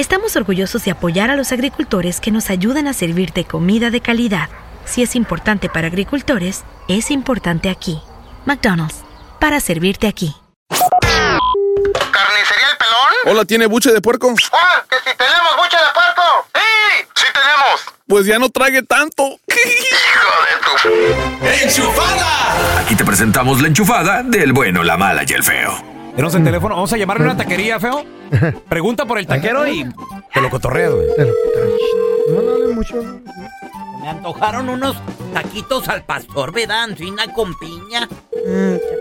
estamos orgullosos de apoyar a los agricultores que nos ayudan a servirte comida de calidad. Si es importante para agricultores, es importante aquí. McDonald's, para servirte aquí. ¿Carnicería El Pelón? Hola, ¿tiene buche de puerco? ¡Ah! ¡Que si tenemos buche de puerco! ¡Sí! ¡Sí tenemos! Pues ya no trague tanto. ¡Hijo de tu... ¡Enchufada! Aquí te presentamos la enchufada del bueno, la mala y el feo. Tenemos el teléfono. Vamos a llamarle a una taquería, feo. Pregunta por el taquero y te lo cotorreas, güey. No, no mucho. Me antojaron unos taquitos al pastor, ¿verdad? Ancina con piña.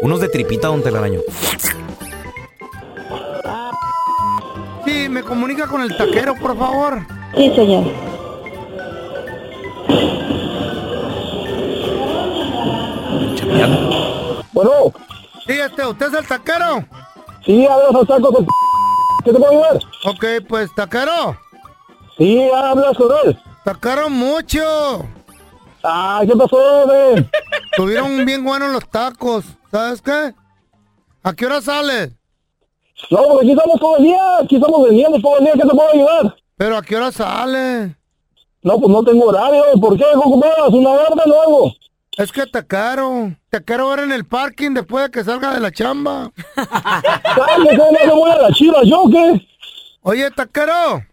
Unos de tripita, don Telaraño. Sí, me comunica con el taquero, por favor. Sí, señor. Bueno, Sí, este, ¿usted es el taquero? Sí, hablas tacos del ¿Qué te puedo ayudar? Ok, pues, taquero. Sí, hablas con él. Tacaron mucho. Ah, ¿qué pasó, güey? Tuvieron bien buenos los tacos. ¿Sabes qué? ¿A qué hora sales? No, porque aquí estamos todo el día. Aquí estamos vendiendo todo el día. ¿Qué te puedo ayudar? ¿Pero a qué hora sales? No, pues no tengo horario. ¿Por qué? ¿Cómo? ¿Una orden o algo? Es que te caro. Te quiero ver en el parking después de que salga de la chamba. ¿Sabes que no me voy a la chiva yo o qué? Oye, taquero.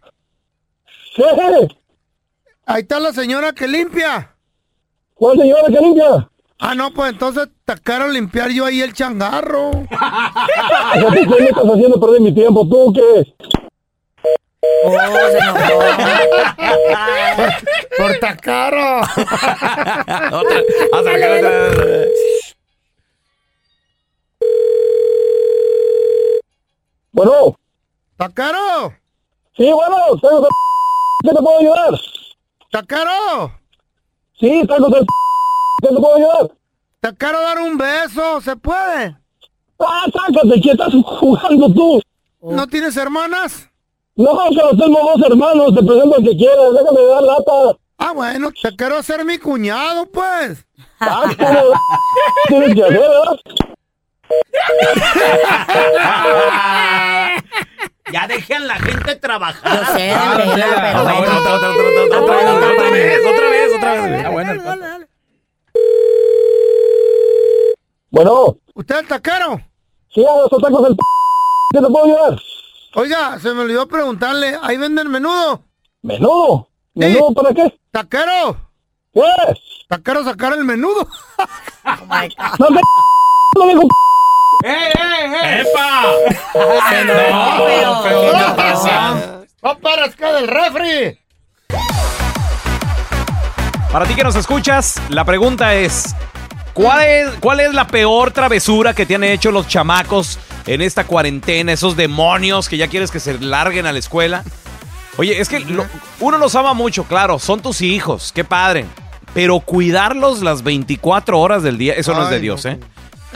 ¿Qué? Ahí está la señora que limpia. ¿Cuál señora que limpia? Ah, no, pues entonces te quiero limpiar yo ahí el changarro. ¿Qué me estás haciendo perder mi tiempo? ¿Tú qué? Por tacaro. Otra. Vamos a sacar otra. Bueno, ¡Tacaro! sí, bueno, tacos del ¿Qué te puedo ayudar? ¡Tacaro! Sí, tacos del ¿Qué te puedo ayudar? Quiero dar un beso, ¿se puede? Ah, sácate, ¿qué estás jugando tú? ¿No tienes hermanas? No, pero tengo dos hermanos, te presento el que quieras, déjame dar lata. Ah, bueno, te quiero hacer mi cuñado, pues. Ah, ¿cómo? Tienes que hacer, ¿verdad? Ya dejen la gente trabajar. Yo sé, Otra, vez, otra vez, otra vez. Está bueno Bueno, ¿Usted es el taquero? sí, a los tacos del ¿Qué te puedo ayudar? Oiga, se me olvidó preguntarle, ¿ahí venden menudo? ¿Menudo? ¿Menudo para qué? ¿Taquero? ¿Qué? ¿Taquero sacar el menudo? No te... No digo... ¡Epa! No, pero ¿qué le pasa? ¡No paras que del refri! Para ti que nos escuchas, la pregunta es, ¿cuál es, cuál es la peor travesura que te han hecho los chamacos en esta cuarentena? Esos demonios que ya quieres que se larguen a la escuela. Oye, es que lo- uno los ama mucho, claro, son tus hijos, qué padre. Pero cuidarlos las 24 horas del día, eso no es de Dios, no. ¿eh?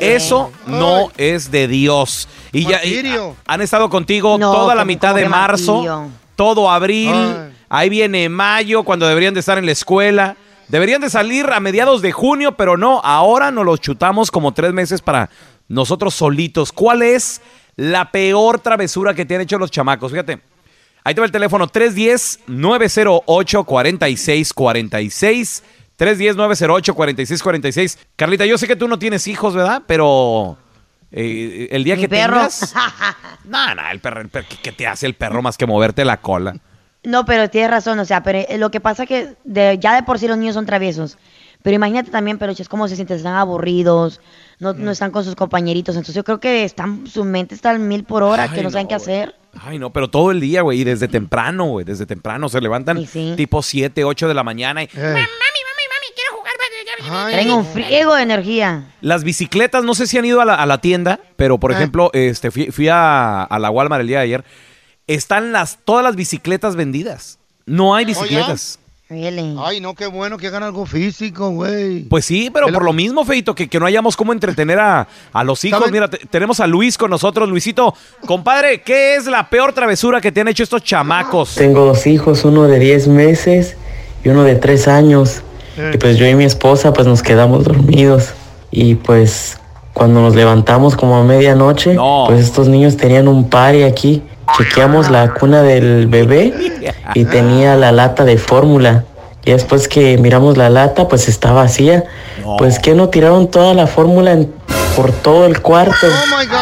Eso no es de Dios. Y ya y han estado contigo No, toda la mitad de marzo, martirio. todo abril, Ay. Ahí viene mayo, cuando deberían de estar en la escuela. Deberían de salir a mediados de junio, pero no. Ahora nos los chutamos como tres meses para nosotros solitos. ¿Cuál es la peor travesura que te han hecho los chamacos? Fíjate. Ahí te va el teléfono 310-908-4646. 310-908-4646. Carlita, yo sé que tú no tienes hijos, ¿verdad? Pero eh, el día que perro. tengas... No, no, el perro, el perro, ¿qué- ¿qué te hace el perro más que moverte la cola? No, pero tienes razón, o sea, pero eh, lo que pasa que de, ya de por sí los niños son traviesos. Pero imagínate también, pero es como se sienten, están aburridos, no, Mm. no están con sus compañeritos. Entonces yo creo que están, su mente está al mil por hora, que Ay, no saben qué hacer. Ay, no, pero todo el día, güey, y desde temprano, güey, desde temprano. Se levantan tipo 7, 8 de la mañana. Y... Traen un friego de energía. Las bicicletas, no sé si han ido a la, a la tienda, pero por Ah. ejemplo, este, fui, fui a, a la Walmart el día de ayer. Están las, todas las bicicletas vendidas. No hay bicicletas. Ay, no, qué bueno que hagan algo físico, güey. Pues sí, pero por lo mismo, Feito, que, que no hayamos cómo entretener a, a los hijos. ¿Saben? Mira, te- tenemos a Luis con nosotros. Luisito, compadre, ¿qué es la peor travesura que te han hecho estos chamacos? Tengo dos hijos, uno de 10 meses y uno de 3 años. Y pues yo y mi esposa pues nos quedamos dormidos. Y pues cuando nos levantamos como a medianoche, pues estos niños tenían un party aquí. Chequeamos la cuna del bebé y tenía la lata de fórmula. Y después que miramos la lata, pues está vacía. Pues que no tiraron toda la fórmula en- por todo el cuarto,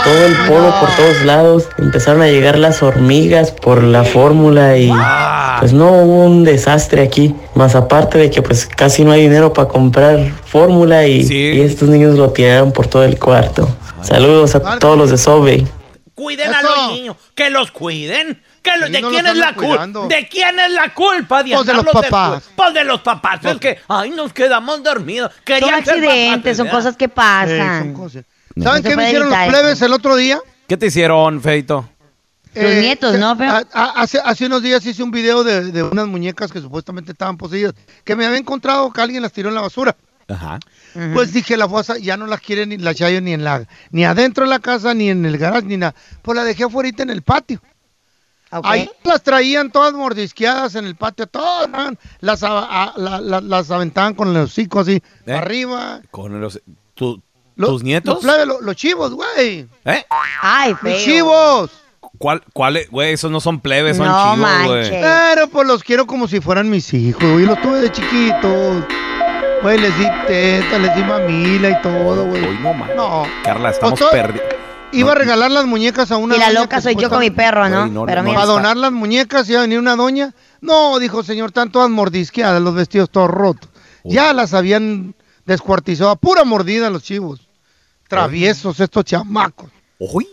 todo el polvo por todos lados. Empezaron a llegar las hormigas por la fórmula y pues no hubo un desastre aquí. Más aparte de que pues casi no hay dinero para comprar fórmula y, y estos niños lo tiraron por todo el cuarto. Saludos a todos los de Subway. Cuiden a los niños, que los cuiden. Que los- Sí, ¿De no quién los es la culpa? cuidando. ¿De quién es la culpa? Pues de los papás. Pues de los papás. Es que, ay, nos quedamos dormidos. Son Querían ser accidentes, papás, son cosas que pasan. ¿Saben No qué me hicieron los plebes el otro día? ¿Qué te hicieron, Feito? Los nietos, que- ¿no? Pero- a- a- hace, hace unos días hice un video de, de unas muñecas que supuestamente estaban poseídas, que me había encontrado que alguien las tiró en la basura. Ajá. Pues dije, la fosa ya no las quiere ni la Chayo ni en la, ni adentro de la casa, ni en el garage, ni nada. Pues la dejé afuera en el patio. Ahí las traían todas mordisqueadas en el patio, todas man, las, a- a- la- la- las aventaban con los hocicos así, ¿Eh? arriba. ¿Con los, tu- Lo- tus nietos? Los, plebes, lo- los chivos, güey. ¿Eh? Ay, Mis chivos. ¿Cuál, cuál, es? güey? Esos no son plebes, son No chivos, güey. Pero pues los quiero como si fueran mis hijos, güey. Los tuve de chiquitos. Güey, les di teta, les di mamila y todo, güey. no, Carla, estamos Pues todo- perdidos. Iba a regalar las muñecas a una Y la loca que soy yo con mi perro, ¿no? Güey, no, Pero no, mira, Para donar las muñecas iba a venir una doña. No, dijo señor, están todas mordisqueadas, los vestidos todos rotos. Ya las habían descuartizado a pura mordida los chivos. Traviesos estos chamacos. Uy,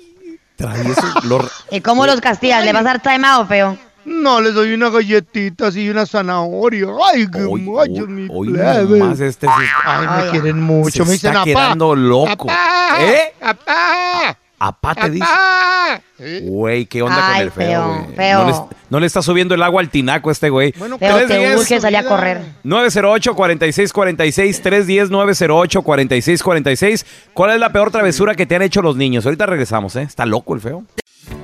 traviesos. los- ¿y cómo los castigas? ¿Le vas a dar time out, feo? No, les doy una galletita así y una zanahoria. Ay, qué machos, mi Hoy plebe. nomás este sí- Ay, me quieren mucho. se me dicen, está apá. quedando loco. Apá, ¿Eh? apá, Apá te dice. Güey, ¿qué onda con el feo, feo. No, le, no le está subiendo el agua al tinaco a este güey. Bueno, Feo, te 310 urge salir a correr. 908-4646, 310-908-4646. ¿Cuál es la peor travesura que te han hecho los niños? Ahorita regresamos, ¿eh? Está loco el feo.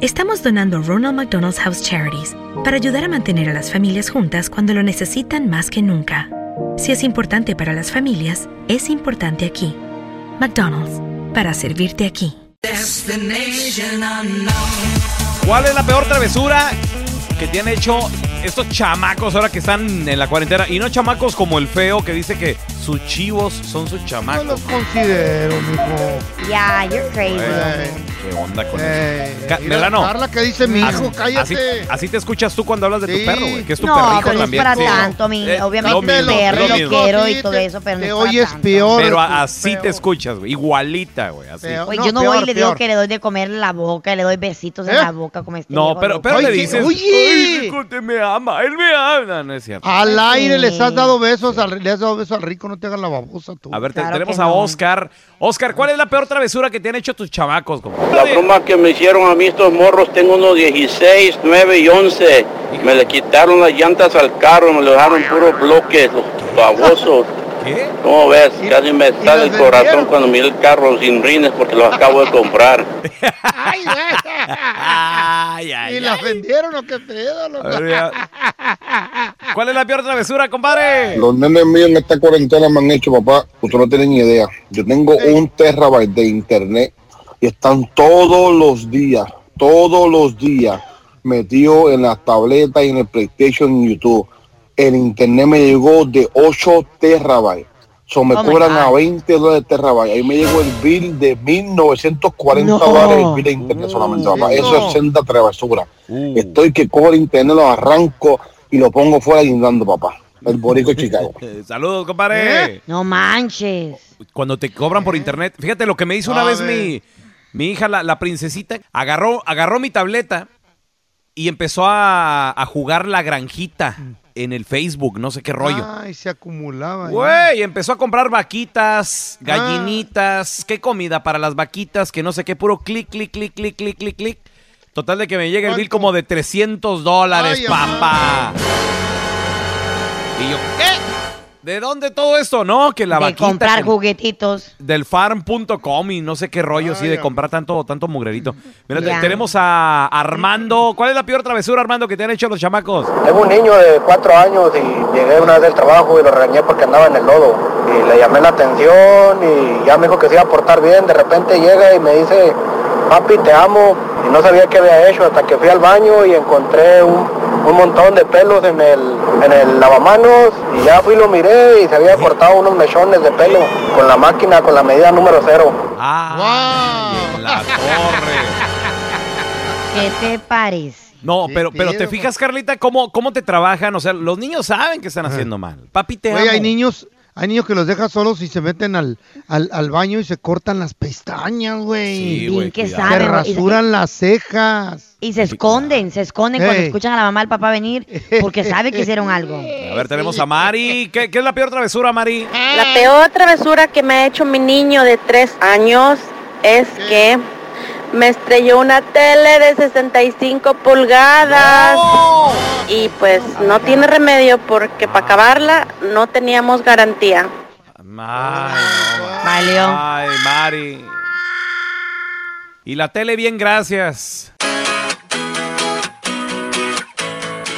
estamos donando Ronald McDonald's House Charities para ayudar a mantener a las familias juntas cuando lo necesitan más que nunca. Si es importante para las familias, es importante aquí. McDonald's, para servirte aquí. ¿Cuál es la peor travesura que te han hecho estos chamacos ahora que están en la cuarentena? Y no chamacos como el feo que dice que sus chivos son sus chamacos. No los considero, mijo. Yeah, you're crazy. ¿Qué onda con Ey, eso? Melano. Carla, ¿qué dice mi así- hijo? Cállate. Así, así te escuchas tú cuando hablas de Sí. tu perro, güey, que es tu no, perrito pero no es también. para Sí, tanto, mi, Eh, obviamente mi perro lo quiero y todo te- eso, pero no es para tanto. peor. Pero así te escuchas, güey. Igualita, güey. Así. Oye, No, yo no voy peor, y le digo peor. que le doy de comer en la boca, le doy besitos en ¿Eh? la boca como este No, pero, pero le dices, oye. "Ay, hijo, te me ama, él me ama. No es cierto. Al aire Sí. les has dado besos, al, le has dado besos al rico, no te hagas la babosa tú. A ver, te- Claro tenemos que a no. Oscar. Oscar, ¿cuál es la peor travesura que te han hecho tus chamacos? compadre? La broma que me hicieron a mí estos morros, tengo unos 16, 9 y 11. Me le quitaron las llantas al carro, me lo dejaron puros bloques, los babosos. ¿Qué? ¿Cómo ves? ¿Y- Casi me sale el corazón cuando miré el carro sin rines porque los acabo de comprar. Ay. Ay, ay, ¿Y ay. las vendieron o qué pedo? loco? ¿Cuál es la peor travesura, compadre? Los nenes míos en esta cuarentena me han hecho, papá, usted no tiene ni idea. Yo tengo un terabyte de internet y están todos los días, todos los días metidos en las tabletas y en el PlayStation y YouTube. El internet me llegó de 8 terabytes. So, me Oh cobran a 20 dólares terabyte. Ahí me llegó el bill de 1940 No. dólares el bill de internet solamente, papá. Eso es senda travesura. Uh. Estoy que cojo el internet, lo arranco y lo pongo fuera guindando, papá. El Borico de Chicago. Eh, Saludos, compadre. ¿Eh? No manches. Cuando te cobran por internet. Fíjate lo que me hizo una A vez mi, mi hija, la, la princesita. Agarró, agarró mi tableta y empezó a, a jugar la granjita en el Facebook, no sé qué rollo. Ay, se acumulaba. ahí. Güey, empezó a comprar vaquitas, gallinitas, qué comida para las vaquitas, que no sé qué, puro clic, clic, clic, clic, clic, clic, clic. Total de que me llega el bill como de 300 dólares, papá. Y yo, ¿qué? ¿De dónde todo esto? No, que la de vaquita comprar que- juguetitos. del farm.com y no sé qué rollo Ay, de comprar tanto, tanto mugrerito. Mira, te- tenemos a Armando. ¿Cuál es la peor travesura, Armando, que te han hecho los chamacos? Tengo un niño de cuatro años y llegué una vez del trabajo y lo regañé porque andaba en el lodo. Y le llamé la atención y ya me dijo que se iba a portar bien. De repente llega y me dice, papi, te amo. Y no sabía qué había hecho hasta que fui al baño y encontré un, un montón de pelos en el, en el lavamanos. Y ya fui y lo miré y se había cortado unos mechones de pelo con la máquina, con la medida número cero. Ah, en la torre. ¿Qué te parece? No, ¿Qué pero, pero te fijas, Carlita, cómo, cómo te trabajan. O sea, los niños saben que están haciendo mal. Papi, te Güey, amo. hay niños, hay niños que los dejas solos y se meten al, al, al baño y se cortan las pestañas, güey. Sí, Bien güey, se y rasuran las cejas. Y se esconden, se esconden cuando escuchan a la mamá y al papá venir porque sabe que hicieron algo. A ver, tenemos a Mari. ¿Qué, qué es la peor travesura, Mari? La peor travesura que me ha hecho mi niño de tres años es que me estrelló una tele de 65 pulgadas y pues no tiene remedio porque para acabarla no teníamos garantía. Ay, Valió. Ay, Mari. Y la tele, bien, gracias.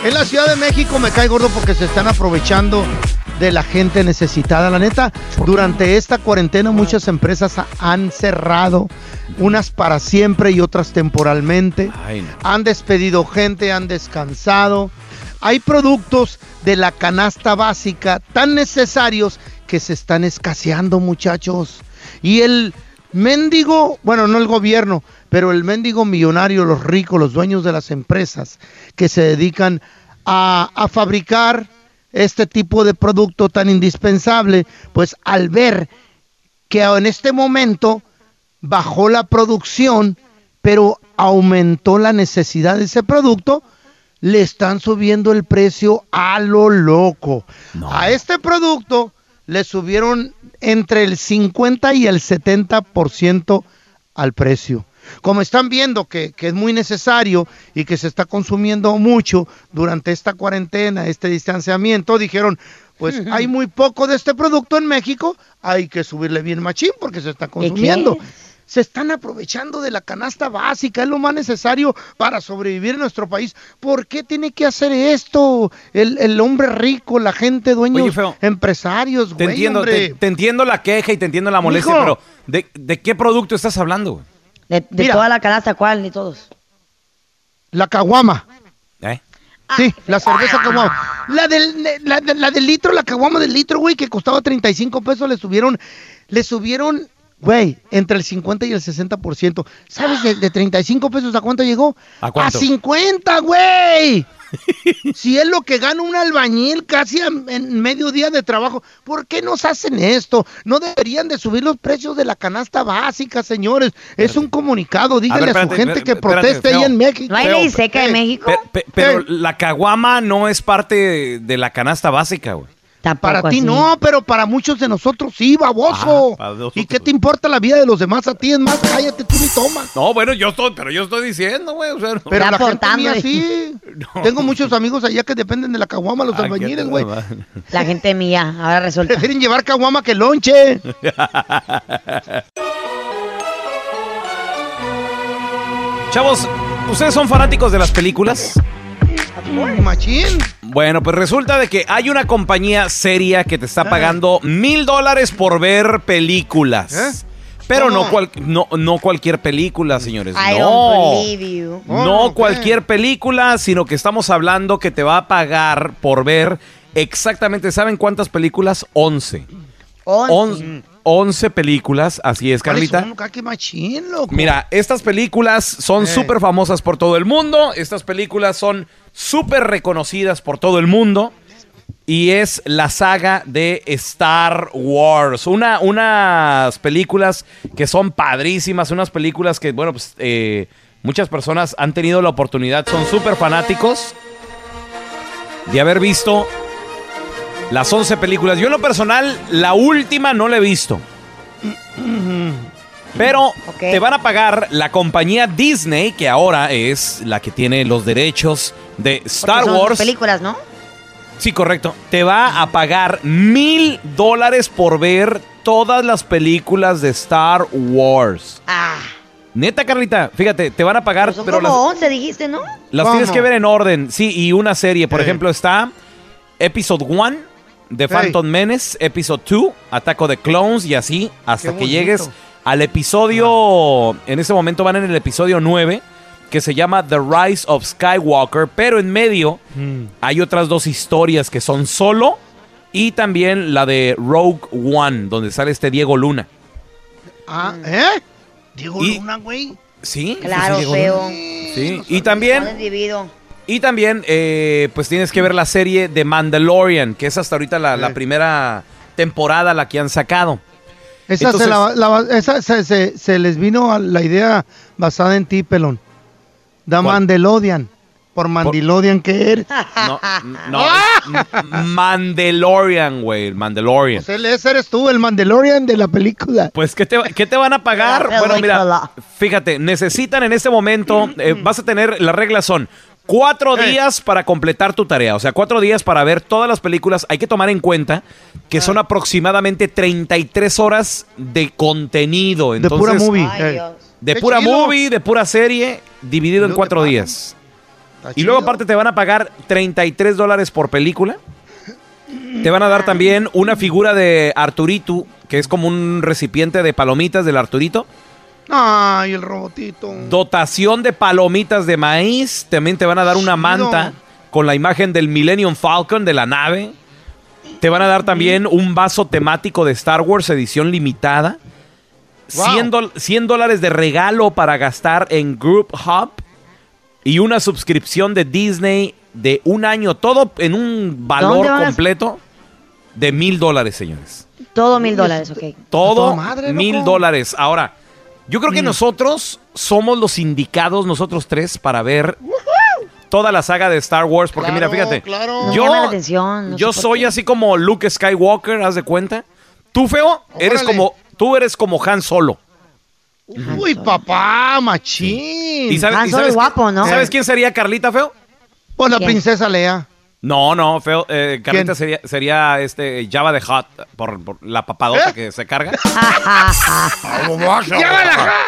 En la Ciudad de México me cae gordo porque se están aprovechando de la gente necesitada. La neta, durante esta cuarentena muchas empresas ha- han cerrado, unas para siempre y otras temporalmente. Han despedido gente, han descansado. Hay productos de la canasta básica tan necesarios que se están escaseando, muchachos. Y el mendigo, bueno, no el gobierno, pero el mendigo millonario, los ricos, los dueños de las empresas que se dedican a, a fabricar este tipo de producto tan indispensable, pues al ver que en este momento bajó la producción, pero aumentó la necesidad de ese producto, le están subiendo el precio a lo loco. A este producto le subieron entre el 50 y el 70% al precio. Como están viendo que, que es muy necesario y que se está consumiendo mucho durante esta cuarentena, este distanciamiento, dijeron, pues hay muy poco de este producto en México, hay que subirle bien machín porque se está consumiendo. Se están aprovechando de la canasta básica, es lo más necesario para sobrevivir en nuestro país. ¿Por qué tiene que hacer esto el, el hombre rico, la gente, dueños, Oye, feo, empresarios, Te güey, entiendo, te, te entiendo la queja y te entiendo la molestia, pero ¿de, de qué producto estás hablando? De, de Mira. toda la canasta, ¿cuál? Ni todos. La caguama. ¿Eh? Sí, la cerveza caguama. La del, la, la- la del litro, la caguama del litro, güey, que costaba 35 pesos, le subieron, le subieron, güey, entre el 50 y el 60%. ¿Sabes de, de 35 pesos a cuánto llegó? ¿A cuánto? 50, güey. si es lo que gana un albañil casi a- en medio día de trabajo, ¿por qué nos hacen esto? No deberían de subir los precios de la canasta básica, señores. Es un comunicado, díganle a, espérate, su gente que espérate, proteste ahí feo. en México. ¿No hay ley seca eh, en México? Pe- pe- pero la caguama no es parte de, de la canasta básica, güey. Para ti no, pero para muchos de nosotros sí, baboso. Ah. ¿Y qué te importa la vida de los demás? A ti es más, cállate tú ni toma. No, bueno, yo estoy, pero yo estoy diciendo, güey. O sea, no. Pero la gente aportando, mía eh. sí. Tengo muchos amigos allá que dependen de la caguama, los Ah, albañiles, güey. La gente mía, ahora resulta. Prefieren llevar caguama que lonche. Chavos, ¿ustedes son fanáticos de las películas? Machín. Bueno, pues resulta de que hay una compañía seria que te está pagando mil dólares por ver películas. ¿Eh? Pero no, cual, no, no, cualquier película, señores. No. Oh, no cualquier película, sino que estamos hablando que te va a pagar por ver exactamente, ¿saben cuántas películas? 11. 11. 11 películas, así es, ¿Cuáles Carlita. machín, loco. Mira, estas películas son Eh. súper famosas por todo el mundo. Estas películas son súper reconocidas por todo el mundo. Y es la saga de Star Wars. Una, unas películas que son padrísimas. Unas películas que, bueno, pues eh, muchas personas han tenido la oportunidad. Son súper fanáticos de haber visto las 11 películas. Yo en lo personal, la última no la he visto. Pero te van a pagar la compañía Disney, que ahora es la que tiene los derechos de Star son Wars. películas, ¿no? Sí, correcto. Te va a pagar mil dólares por ver todas las películas de Star Wars. Ah, Neta, Carlita, fíjate, te van a pagar, pero son pero como las, 11, dijiste, ¿no? las ¿Cómo? tienes que ver en orden. Sí, y una serie, por ejemplo, está Episode 1 de Phantom Menace, Episode 2, Ataco de Clones y así hasta que llegues al episodio, en ese momento van en el episodio 9, que se llama The Rise of Skywalker, pero en medio Mm. hay otras dos historias que son solo y también la de Rogue One, donde sale este Diego Luna. Ah, ¿eh? Diego Y- Luna, güey. Sí, Claro, sí, Diego feo. Luna. Sí, y también. Y también, eh, pues tienes que ver la serie de Mandalorian, que es hasta ahorita la, la primera temporada la que han sacado. Esa, Entonces- se, la- la- esa se, se- se les vino a la idea basada en ti, pelón. Da ¿Cuál? Mandelodian. Por Mandilodian que eres. No, no, es Mandalorian, güey, Mandalorian. Pues él- ese eres tú, el Mandalorian de la película. Pues, ¿qué te, qué te van a pagar? Bueno, mira, fíjate, necesitan en este momento, eh, vas a tener, las reglas son cuatro Eh. días para completar tu tarea, o sea, cuatro días para ver todas las películas. Hay que tomar en cuenta que son aproximadamente 33 horas de contenido. de pura movie. Ay. De pura chido. movie, de pura serie, dividido en cuatro días. Está Y luego aparte te van a pagar 33 dólares por película. Te van a dar también una figura de Arturito, que es como un recipiente de palomitas del Arturito. Ay, el robotito. Dotación de palomitas de maíz. También te van a dar una manta con la imagen del Millennium Falcon de la nave. Te van a dar también un vaso temático de Star Wars edición limitada. Wow. 100, dol- 100 dólares de regalo para gastar en Group Hub. Y una suscripción de Disney de un año. Todo en un valor completo de mil dólares, señores. Todo mil dólares, ok. Todo mil dólares. Ahora, yo creo que nosotros somos los indicados, nosotros tres, para ver toda la saga de Star Wars. Porque Claro, mira, fíjate, claro. Yo, atención, no yo soy así como Luke Skywalker, haz de cuenta. Tú, feo, eres Órale. como, tú eres como Han Solo. Uy, papá, machín. ¿Y sabe- Han y Solo sabes es guapo, quién- ¿no? ¿Sabes quién sería Carlita, feo? Pues la ¿Quién? princesa Lea. No, no, feo. eh, Carlita sería, sería este Java de Hot por, por la papadota ¿Eh? que se carga. ¡Llévala,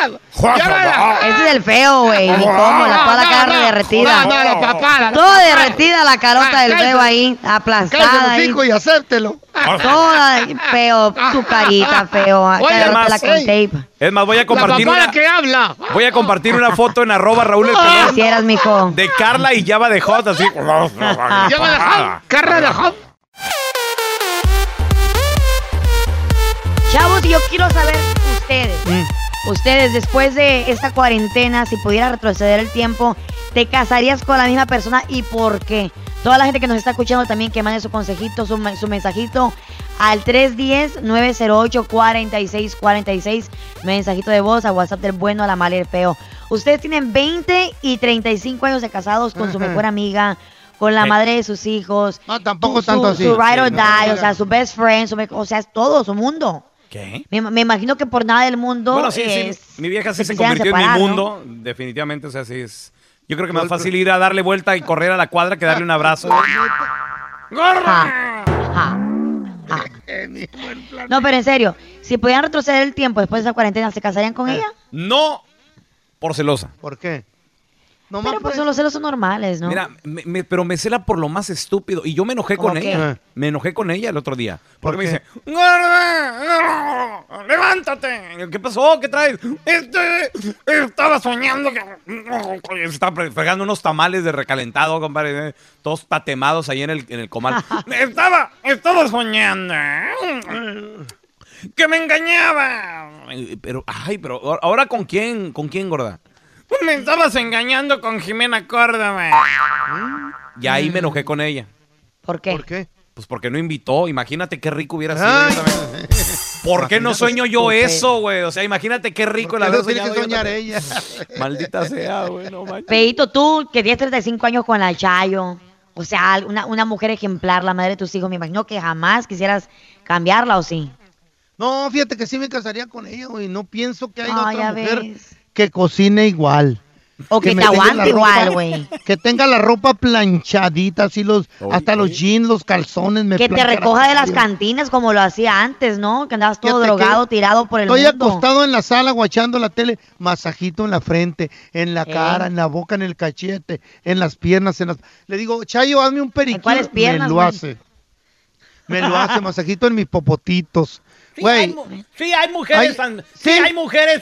Ese es el feo, güey. Ni cómo, la, toda la carne derretida. No, no, la papada. Toda derretida la carota del feo ahí, aplastada Cállese ahí. y acéptelo. Toda feo, tu carita feo. Oye, Cállate más, la con tape. Es más, voy a compartir la una, que habla. voy a compartir una foto en arroba Raúl el Pelón Quisieras, mijo. de Carla y Java de Hot, así. Llévala, Jam. Carra de Jam. Chavos, yo quiero saber ustedes. Mm. Ustedes, después de esta cuarentena, si pudieras retroceder el tiempo, ¿te casarías con la misma persona y por qué? Toda la gente que nos está escuchando también que mande su consejito, su, su mensajito al 310-908-4646. Mensajito de voz a WhatsApp del bueno, a la mala y el feo. Ustedes tienen 20 y 35 años de casados con su mejor amiga, con la Eh. madre de sus hijos. No, tampoco su, tanto así. Su ride or no. die, o sea, su best friend, su o sea, es todo su mundo. ¿Qué? Me, me imagino que por nada del mundo. Bueno, sí, es- sí. Mi vieja sí se quisieran convirtió en separar, mi ¿no? mundo. Definitivamente, o sea, sí es. Yo creo que más fácil ir a darle vuelta y correr a la cuadra que darle un abrazo. Ja, No, pero en serio, si pudieran retroceder el tiempo después de esa cuarentena, ¿se casarían con ella? No por celosa. ¿Por qué? No Pero pues son los celos son normales, ¿no? Mira, me- me- pero me cela por lo más estúpido. Y yo me enojé ¿Cómo con qué? ella. Ajá. Me enojé con ella el otro día. Porque me dice, "Gorda, levántate. ¿Qué pasó? ¿Qué traes? Este, estaba soñando que... Estaba fregando unos tamales de recalentado, compadre. eh, Todos tatemados ahí en el, en el comal. estaba, estaba soñando. Que me engañaba. Pero, ay, pero ahora con quién, con quién, gorda? Me estabas engañando con Jimena Córdoba. Y ahí me enojé con ella. ¿Por qué? ¿Por qué? Pues porque no invitó. Imagínate qué rico hubiera sido. Ay. ¿Por qué no sueño yo eso, güey? O sea, imagínate qué rico el ¿Por qué haber no tiene que soñar ella? Maldita sea, güey, no manches. Tú que tienes 35 años con la Chayo, o sea, una, una mujer ejemplar, la madre de tus hijos, me imagino que jamás quisieras cambiarla, ¿o sí? No, fíjate que sí me casaría con ella, güey. No pienso que haya Ah, otra ya mujer ves. Que cocine igual. O que, te aguante igual, güey. Que tenga la ropa planchadita, así los, hasta los jeans, los calzones. Me Que te recoja de las cantinas como lo hacía antes, ¿no? Que andabas todo Fíjate drogado, que tirado por el Estoy mundo. acostado en la sala guachando la tele, masajito en la frente, en la ¿Eh? cara, en la boca, en el cachete, en las piernas, en las... Le digo, Chayo, hazme un periquito. cuáles piernas, Me lo hace. Me lo hace, masajito en mis popotitos. Sí, hay, sí, hay mujeres, Ay, tan- sí. sí, hay mujeres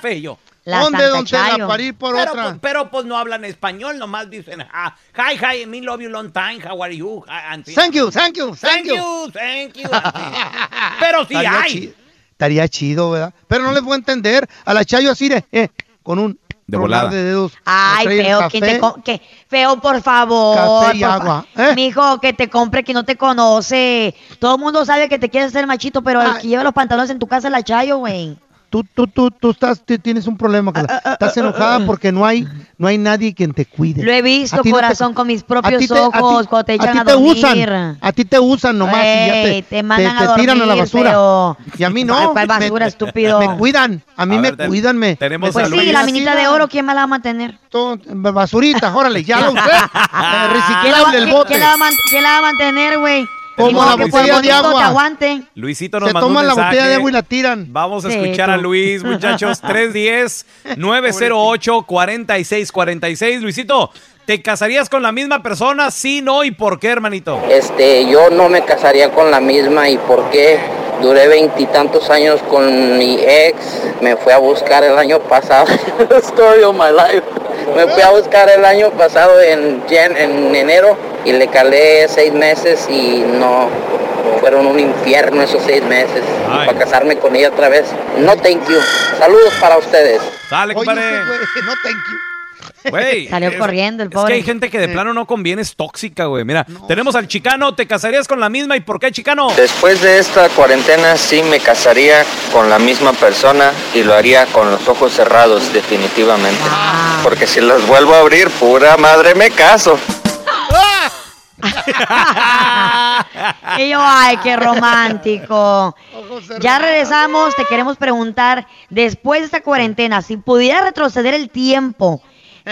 feyo. La ¿dónde, Santa don Tela, Chayo. para ir por Pero, otra? pues, pero pues no hablan español, nomás dicen, ah, hi, hi, me love you long time, how are you? Ah, antina. Thank you, thank you, thank, Thank you, thank you. Pero sí Estaría hay. Estaría chido, ¿verdad? Pero no les voy a entender. A la Chayo así de, eh, con un De volada. de dedos. Ay, feo, ¿quién te que- feo, por favor. Café y por fa- agua, ¿eh? Mijo, que te compre, que no te conoce. Todo el mundo sabe que te quieres hacer machito, pero el que lleva los pantalones en tu casa es la Chayo, güey. Tú, tú, tú, tú estás, tú tienes un problema, Ah, Carla. Estás enojada porque no hay, no hay nadie quien te cuide. Lo he visto, no te- corazón, con mis propios te- ti- ojos, cuando te echan a, a, ti te dormir. usan, a ti te usan nomás y ya te, mandan a te tiran a la dormir, basura. Y a mí no. ¿cuál basura, me, estúpido? Me cuidan, a mí A me ver, cuidan, me. tenemos me Pues sí, la minita de oro, ¿quién más la va a mantener? Todo- Basurita, órale, ya usé. Eh, ¿Quién la, va, Reciclable el bote. quién la va a mantener, güey? Como la botella de agua. Luisito nos Se mandó un toman la mensaje. botella de agua y la tiran. Vamos a Sí, escuchar a tú. Luis, muchachos. 310-908-4646. Luisito, ¿te casarías con la misma persona? Sí, no, ¿y por qué, hermanito? Este, yo no me casaría con la misma y por qué duré veintitantos años con mi ex, me fue a buscar el año pasado, story of my life, me fui a buscar el año pasado en, enero y le calé seis meses y no, fueron un infierno esos seis meses Ay. para casarme con ella otra vez. No thank you. Saludos para ustedes. Sale, compadre. güey, no thank you. Güey, Salió es- corriendo el Es pobre. que hay gente que de plano no conviene, es tóxica, güey. Mira, tenemos al chicano, ¿te casarías con la misma? ¿Y por qué, chicano? Después de esta cuarentena sí me casaría con la misma persona y lo haría con los ojos cerrados definitivamente. Porque si los vuelvo a abrir, pura madre me caso. y yo, ay, qué romántico. Ya regresamos, te queremos preguntar, después de esta cuarentena, si pudieras retroceder el tiempo,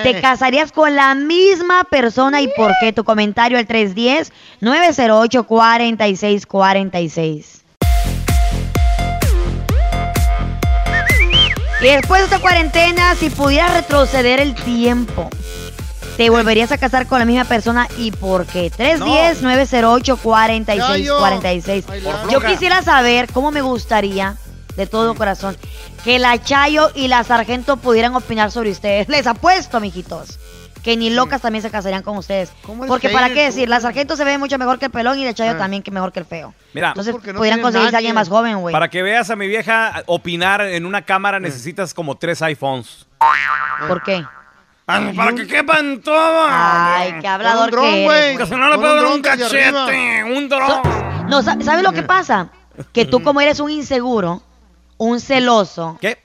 ¿te Eh. casarías con la misma persona y por qué? Tu comentario al 310-908-4646. Y después de esta cuarentena, si pudieras retroceder el tiempo, ¿te volverías a casar con la misma persona y por qué? 310-908-4646. Yo quisiera saber cómo me gustaría, de todo corazón, que la Chayo y la Sargento pudieran opinar sobre ustedes. Les apuesto, mijitos. Que ni locas también se casarían con ustedes. Porque, ¿para qué tú? decir? La Sargento se ve mucho mejor que el pelón y la Chayo Ah. también que mejor que el feo. Mira, Entonces, no pudieran conseguirse a alguien más joven, güey. para que veas a mi vieja opinar en una cámara necesitas como tres iPhones. ¿Por qué? Ah, Para que quepan todos. Ay, qué hablador dron, que güey. eres. Que si no le puedo un dar un cachete, un dron. No, sa- ¿sabes lo que pasa? Que tú como eres un inseguro, un celoso, ¿Qué?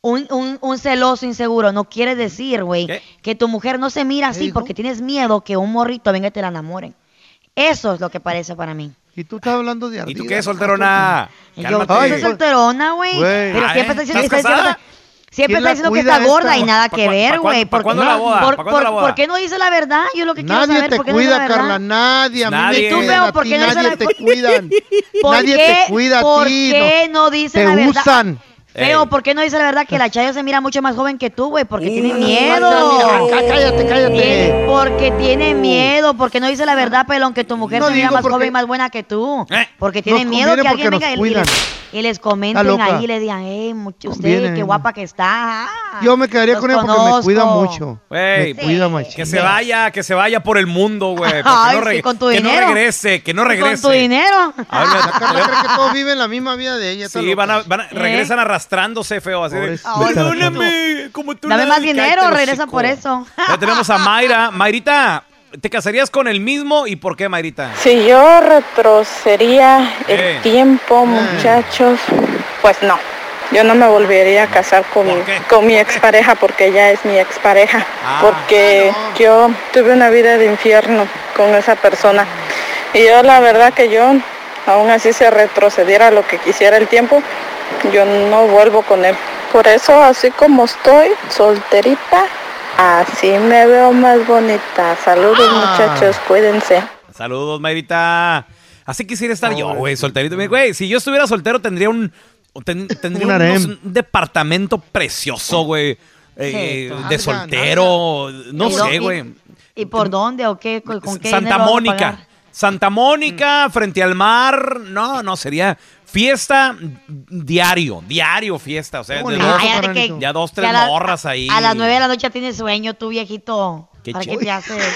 un, un- un celoso inseguro, no quiere decir, güey, que tu mujer no se mira así porque tienes miedo que un morrito venga y te la enamore. Eso es lo que parece para mí. Y tú estás hablando de ¿Y ardida. tú qué, solterona? Yo soy solterona, güey. Pero siempre está diciendo, ¿estás está diciendo- casada? Siempre ¿Quién está diciendo que está gorda esta? y nada ¿Pa' que ver, güey. ¿Por, por- ¿Pa' cuándo la por- por qué no dice la verdad? Yo lo que quiero Nadie saber, te ¿por qué no cuida, verdad? Carla, nadie. A mí Nadie. me cuidan, ¿por qué no dice nadie te cuidan. ¿Por nadie te cuida a ¿Por ti. qué no dice te la verdad? usan. Feo. ¿por qué no dice la verdad que la Chayo se mira mucho más joven que tú, güey? Porque tiene miedo. cállate, cállate. Porque tiene miedo, porque no dice la verdad, pelón, que tu mujer No se mira más porque- joven y más buena que tú. Eh. Porque tiene Nos miedo que alguien venga y, les, comenten ahí y le digan, hey, mucho, usted, Conviene. qué guapa que está. Ah, Yo me quedaría los con ella porque me cuida mucho. Güey, me cuida machín. Que se vaya, que se vaya por el mundo, güey. porque Ay, no sí, reg- con tu que no regrese, que no Con regrese. tu dinero. A ver, La Carla cree que todos viven la misma vida de ella. Sí, van a, van a- regresan arrastrándose feo, así de, perdóname, como tú Dame nada, más dinero, regresa hocico". por eso. Ya tenemos a Mayra. Mayrita, ¿te casarías con el mismo y por qué, Mayrita? Si yo retrocedería el tiempo, muchachos, pues no. Yo no me volvería a casar con, con mi expareja porque ya es mi expareja. Ah. porque yo tuve una vida de infierno con esa persona. Y yo la verdad que yo, aún así se retrocediera lo que quisiera el tiempo, yo no vuelvo con él. Por eso, así como estoy, solterita, así me veo más bonita. Saludos Ah. muchachos, cuídense. Saludos, Mayrita. Así quisiera estar yo, güey, solterito. Güey, si yo estuviera soltero tendría un ten- tendría Un unos- harem. un departamento precioso, güey. eh, Sí. de soltero, no ¿Y sé, güey. ¿Y por dónde o qué? ¿Con, qué Santa dinero vas a Mónica. Santa Mónica, frente al mar. No, no, sería fiesta diario, diario fiesta. O sea, de dos- Ay, ya, que- ya dos, tres a la- morras ahí. A las nueve de la noche tienes sueño, tú viejito. Qué ¿Para qué te haces?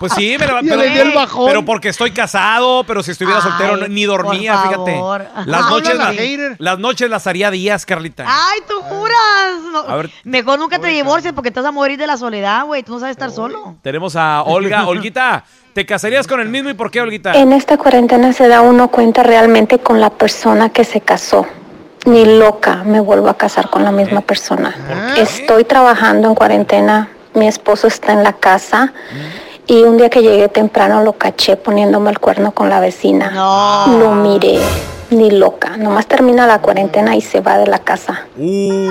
Pues sí, me la- Ya pero, bajón. pero porque estoy casado, pero si estuviera Ay, soltero ni dormía, por fíjate. favor. Las Habla noches, la las, las noches las haría días, Carlita. Ay, tú juras. No, A ver. Mejor nunca te divorcies porque te vas a morir de la soledad, güey. Tú no sabes estar solo. Tenemos a Olga. Olguita, ¿te casarías con el mismo y por qué, Olguita? En esta cuarentena se da uno cuenta realmente con la persona que se casó. Ni loca me vuelvo a casar con la misma persona. Estoy trabajando en cuarentena, mi esposo está en la casa y un día que llegué temprano lo caché poniéndome el cuerno con la vecina. No. Lo miré, ni loca. Nomás termina la cuarentena y se va de la casa. Uh,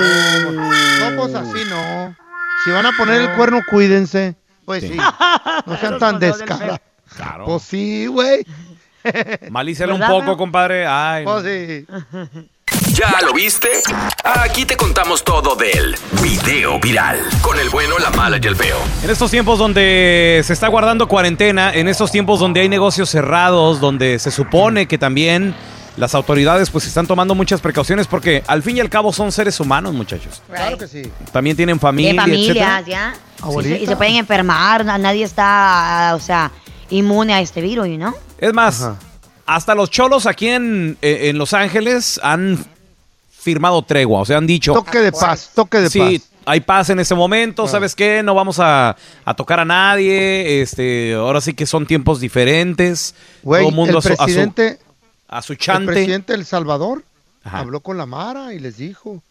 No, pues así no. Si van a poner el cuerno, cuídense. Pues sí. No sean tan descarados. claro. Pues sí, güey. Malíciale un ¿Verdad, poco, compadre. Ay, Pues sí. ¿Ya lo viste? Aquí te contamos todo del video viral. Con el bueno, la mala y el feo. En estos tiempos donde se está guardando cuarentena, en estos tiempos donde hay negocios cerrados, donde se supone que también las autoridades pues están tomando muchas precauciones porque al fin y al cabo son seres humanos, muchachos. Claro que sí. También tienen familia, de familias, etcétera. ya. Sí, y se pueden enfermar. na- Nadie está, o sea, inmune a este virus, ¿no? Es más, Ajá. hasta los cholos aquí en, eh, en Los Ángeles han firmado tregua, o sea, han dicho, Toque de paz, toque de sí, paz. hay paz en este momento, Ah. ¿sabes qué? No vamos a, a tocar a nadie, este, ahora sí que son tiempos diferentes, Güey, todo el mundo el a su, a su- el presidente de El Salvador Ajá. habló con la Mara y les dijo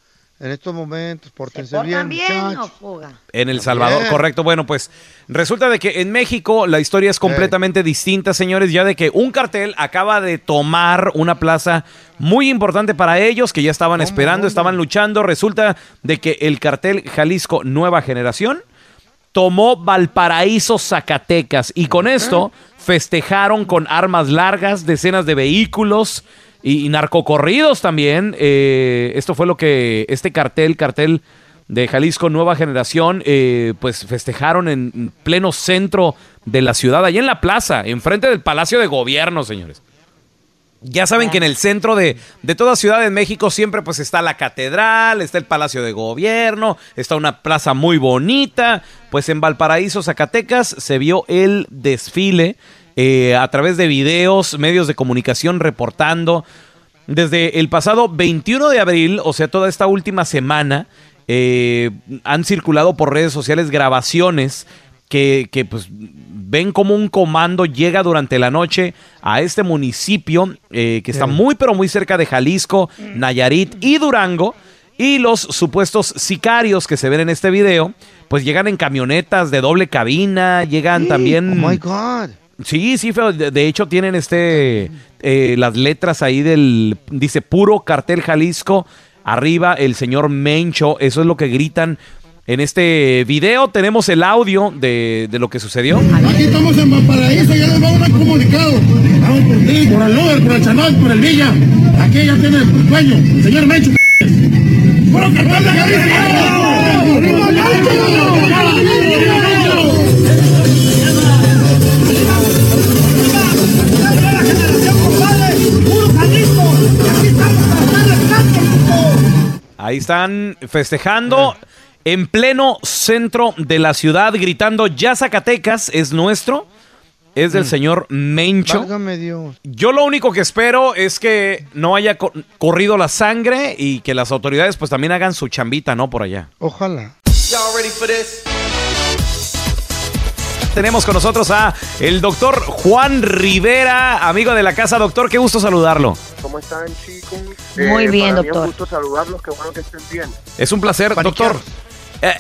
en estos momentos, pórtense ¿Portan bien, bien o fuga? En El Salvador, Bien. correcto. Bueno, pues resulta de que en México la historia es completamente distinta, señores, ya de que un cartel acaba de tomar una plaza muy importante para ellos, que ya estaban esperando, estaban luchando. Resulta de que el cartel Jalisco Nueva Generación tomó Valparaíso, Zacatecas, y con esto festejaron con armas largas, decenas de vehículos y, y narcocorridos también. Eh, esto fue lo que este cartel, cartel de Jalisco Nueva Generación, eh, pues festejaron en pleno centro de la ciudad, allá en la plaza, enfrente del Palacio de Gobierno, señores. Ya saben que en el centro de, de toda Ciudad de México siempre pues está la catedral, está el Palacio de Gobierno, está una plaza muy bonita. Pues en Valparaíso, Zacatecas, se vio el desfile eh, a través de videos, medios de comunicación reportando. Desde el pasado 21 de abril, o sea, toda esta última semana, eh, han circulado por redes sociales grabaciones que, que, pues ven como un comando llega durante la noche a este municipio eh, que está muy pero muy cerca de Jalisco, Nayarit y Durango. Y los supuestos sicarios que se ven en este video, pues llegan en camionetas de doble cabina, llegan también... Oh my God. Sí, sí, feo. De, de hecho, tienen este eh, las letras ahí del. Dice puro cartel Jalisco. Arriba el señor Mencho. Eso es lo que gritan en este video. Tenemos el audio de, de lo que sucedió. Aquí estamos en Valparaíso, ya les va un comunicado. Vamos por ti, por el Lugar, por el Chanot, por el Villa. Aquí ya tiene el dueño, el señor Mencho. ¡Puro cartel de Ahí están festejando en pleno centro de la ciudad, gritando: Ya Zacatecas es nuestro. Es del señor Mencho. Válgame Dios. Yo lo único que espero es que no haya co- corrido la sangre y que las autoridades pues también hagan su chambita, ¿no? Por allá. Ojalá. Tenemos con nosotros a el doctor Juan Rivera, amigo de la casa. Doctor, qué gusto saludarlo. ¿Cómo están, chicos? Muy bien, para mí es doctor. un gusto saludarlos, qué bueno que estén bien. Es un placer, doctor. Eh,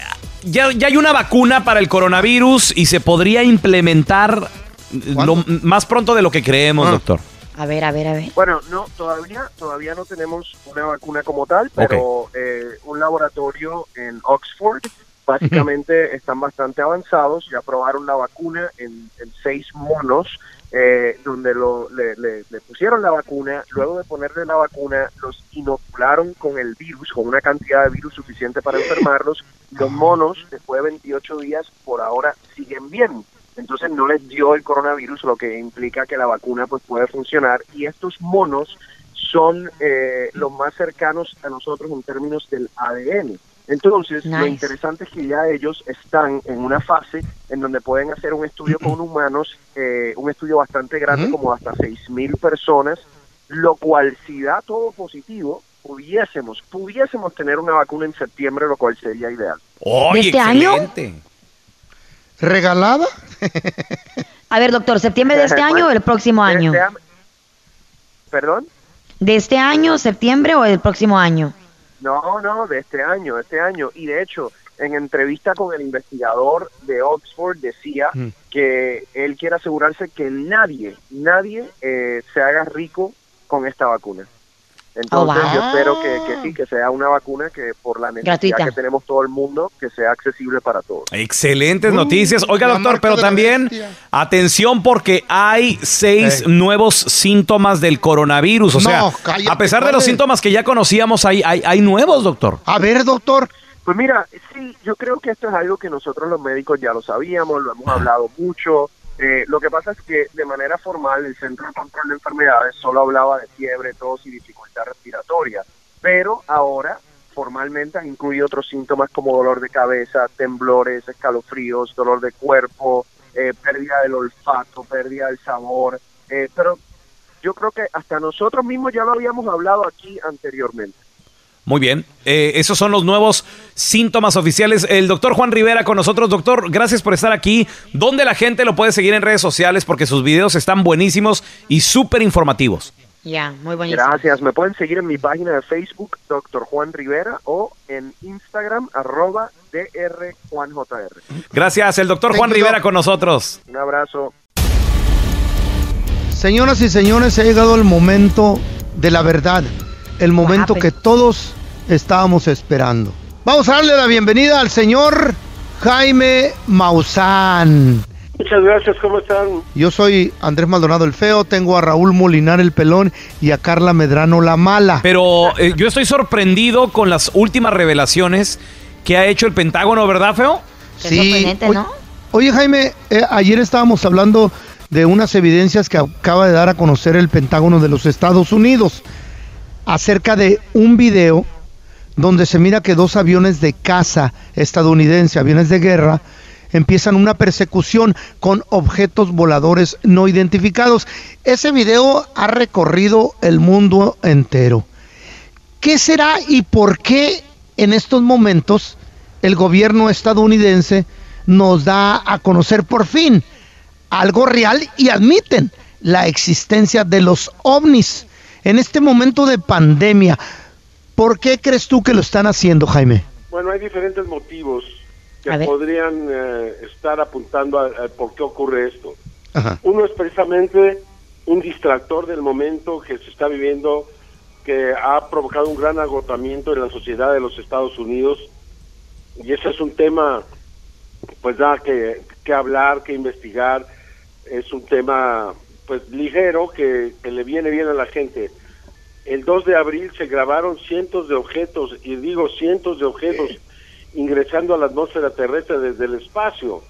ya, ya hay una vacuna para el coronavirus y se podría implementar lo más pronto de lo que creemos, doctor. A ver, a ver, a ver. Bueno, no, todavía, todavía no tenemos una vacuna como tal, pero eh, un laboratorio en Oxford, básicamente están bastante avanzados, ya probaron la vacuna en, en seis monos, eh, donde lo, le, pusieron la vacuna, luego de ponerle la vacuna, los inocularon con el virus, con una cantidad de virus suficiente para enfermarlos, los monos, después de 28 días, por ahora siguen bien. Entonces no les dio el coronavirus, lo que implica que la vacuna pues puede funcionar. Y estos monos son eh, los más cercanos a nosotros en términos del ADN. Entonces, lo interesante es que ya ellos están en una fase en donde pueden hacer un estudio con humanos, eh, un estudio bastante grande, como hasta 6.000 personas, lo cual si da todo positivo, pudiésemos, pudiésemos tener una vacuna en septiembre, lo cual sería ideal. ¿De este año? ¿Regalada? A ver, doctor, ¿septiembre de este año o el próximo año? este ¿Perdón? ¿De este año, septiembre o del próximo año? No, no, de este año, de este año. Y de hecho, en entrevista con el investigador de Oxford decía Mm. que él quiere asegurarse que nadie, nadie eh, se haga rico con esta vacuna. Entonces Oh, wow. yo espero que, que sí, que sea una vacuna que por la necesidad Gratuita. que tenemos todo el mundo, que sea accesible para todos. Excelentes Uh, noticias. Oiga, doctor, pero también atención porque hay seis nuevos síntomas del coronavirus. O No, sea, cállate, a pesar de los síntomas que ya conocíamos, hay, hay, hay nuevos, doctor. A ver, doctor. Pues mira, sí, yo creo que esto es algo que nosotros los médicos ya lo sabíamos, lo hemos hablado mucho. Eh, lo que pasa es que de manera formal el Centro de Control de Enfermedades solo hablaba de fiebre, tos y respiratoria, pero ahora formalmente han incluido otros síntomas como dolor de cabeza, temblores, escalofríos, dolor de cuerpo, eh, pérdida del olfato, pérdida del sabor, eh, pero yo creo que hasta nosotros mismos ya lo habíamos hablado aquí anteriormente. Muy bien. Eh, esos son los nuevos síntomas oficiales. El doctor Juan Rivera con nosotros. Doctor, gracias por estar aquí. ¿Dónde la gente lo puede seguir en redes sociales? Porque sus videos están buenísimos y súper informativos. Ya, muy bonito. Gracias. Me pueden seguir en mi página de Facebook, Dr. Juan Rivera, o en Instagram, arroba drjuanjr. Gracias, el doctor Juan Rivera con nosotros. Un abrazo. Señoras y señores, ha llegado el momento de la verdad, el momento que todos estábamos esperando. Vamos a darle la bienvenida al señor Jaime Maussan. Muchas gracias, ¿cómo están? Yo soy Andrés Maldonado el Feo, tengo a Raúl Molinar el Pelón y a Carla Medrano la Mala. Pero eh, yo estoy sorprendido con las últimas revelaciones que ha hecho el Pentágono, ¿verdad, Feo? Sí. Oye, oye, Jaime, eh, ayer estábamos hablando de unas evidencias que acaba de dar a conocer el Pentágono de los Estados Unidos acerca de un video donde se mira que dos aviones de caza estadounidense, aviones de guerra, empiezan una persecución con objetos voladores no identificados. Ese video ha recorrido el mundo entero. ¿Qué será y por qué en estos momentos el gobierno estadounidense nos da a conocer por fin algo real y admiten la existencia de los ovnis? En este momento de pandemia, ¿por qué crees tú que lo están haciendo, Jaime? Bueno, hay diferentes motivos que podrían eh, estar apuntando a, por qué ocurre esto. Uno es precisamente un distractor del momento que se está viviendo que ha provocado un gran agotamiento en la sociedad de los Estados Unidos y ese es un tema pues da que, que hablar, que investigar, es un tema pues ligero que, que le viene bien a la gente. El 2 de abril se grabaron cientos de objetos, y digo cientos de objetos, ingresando a la atmósfera terrestre desde el espacio.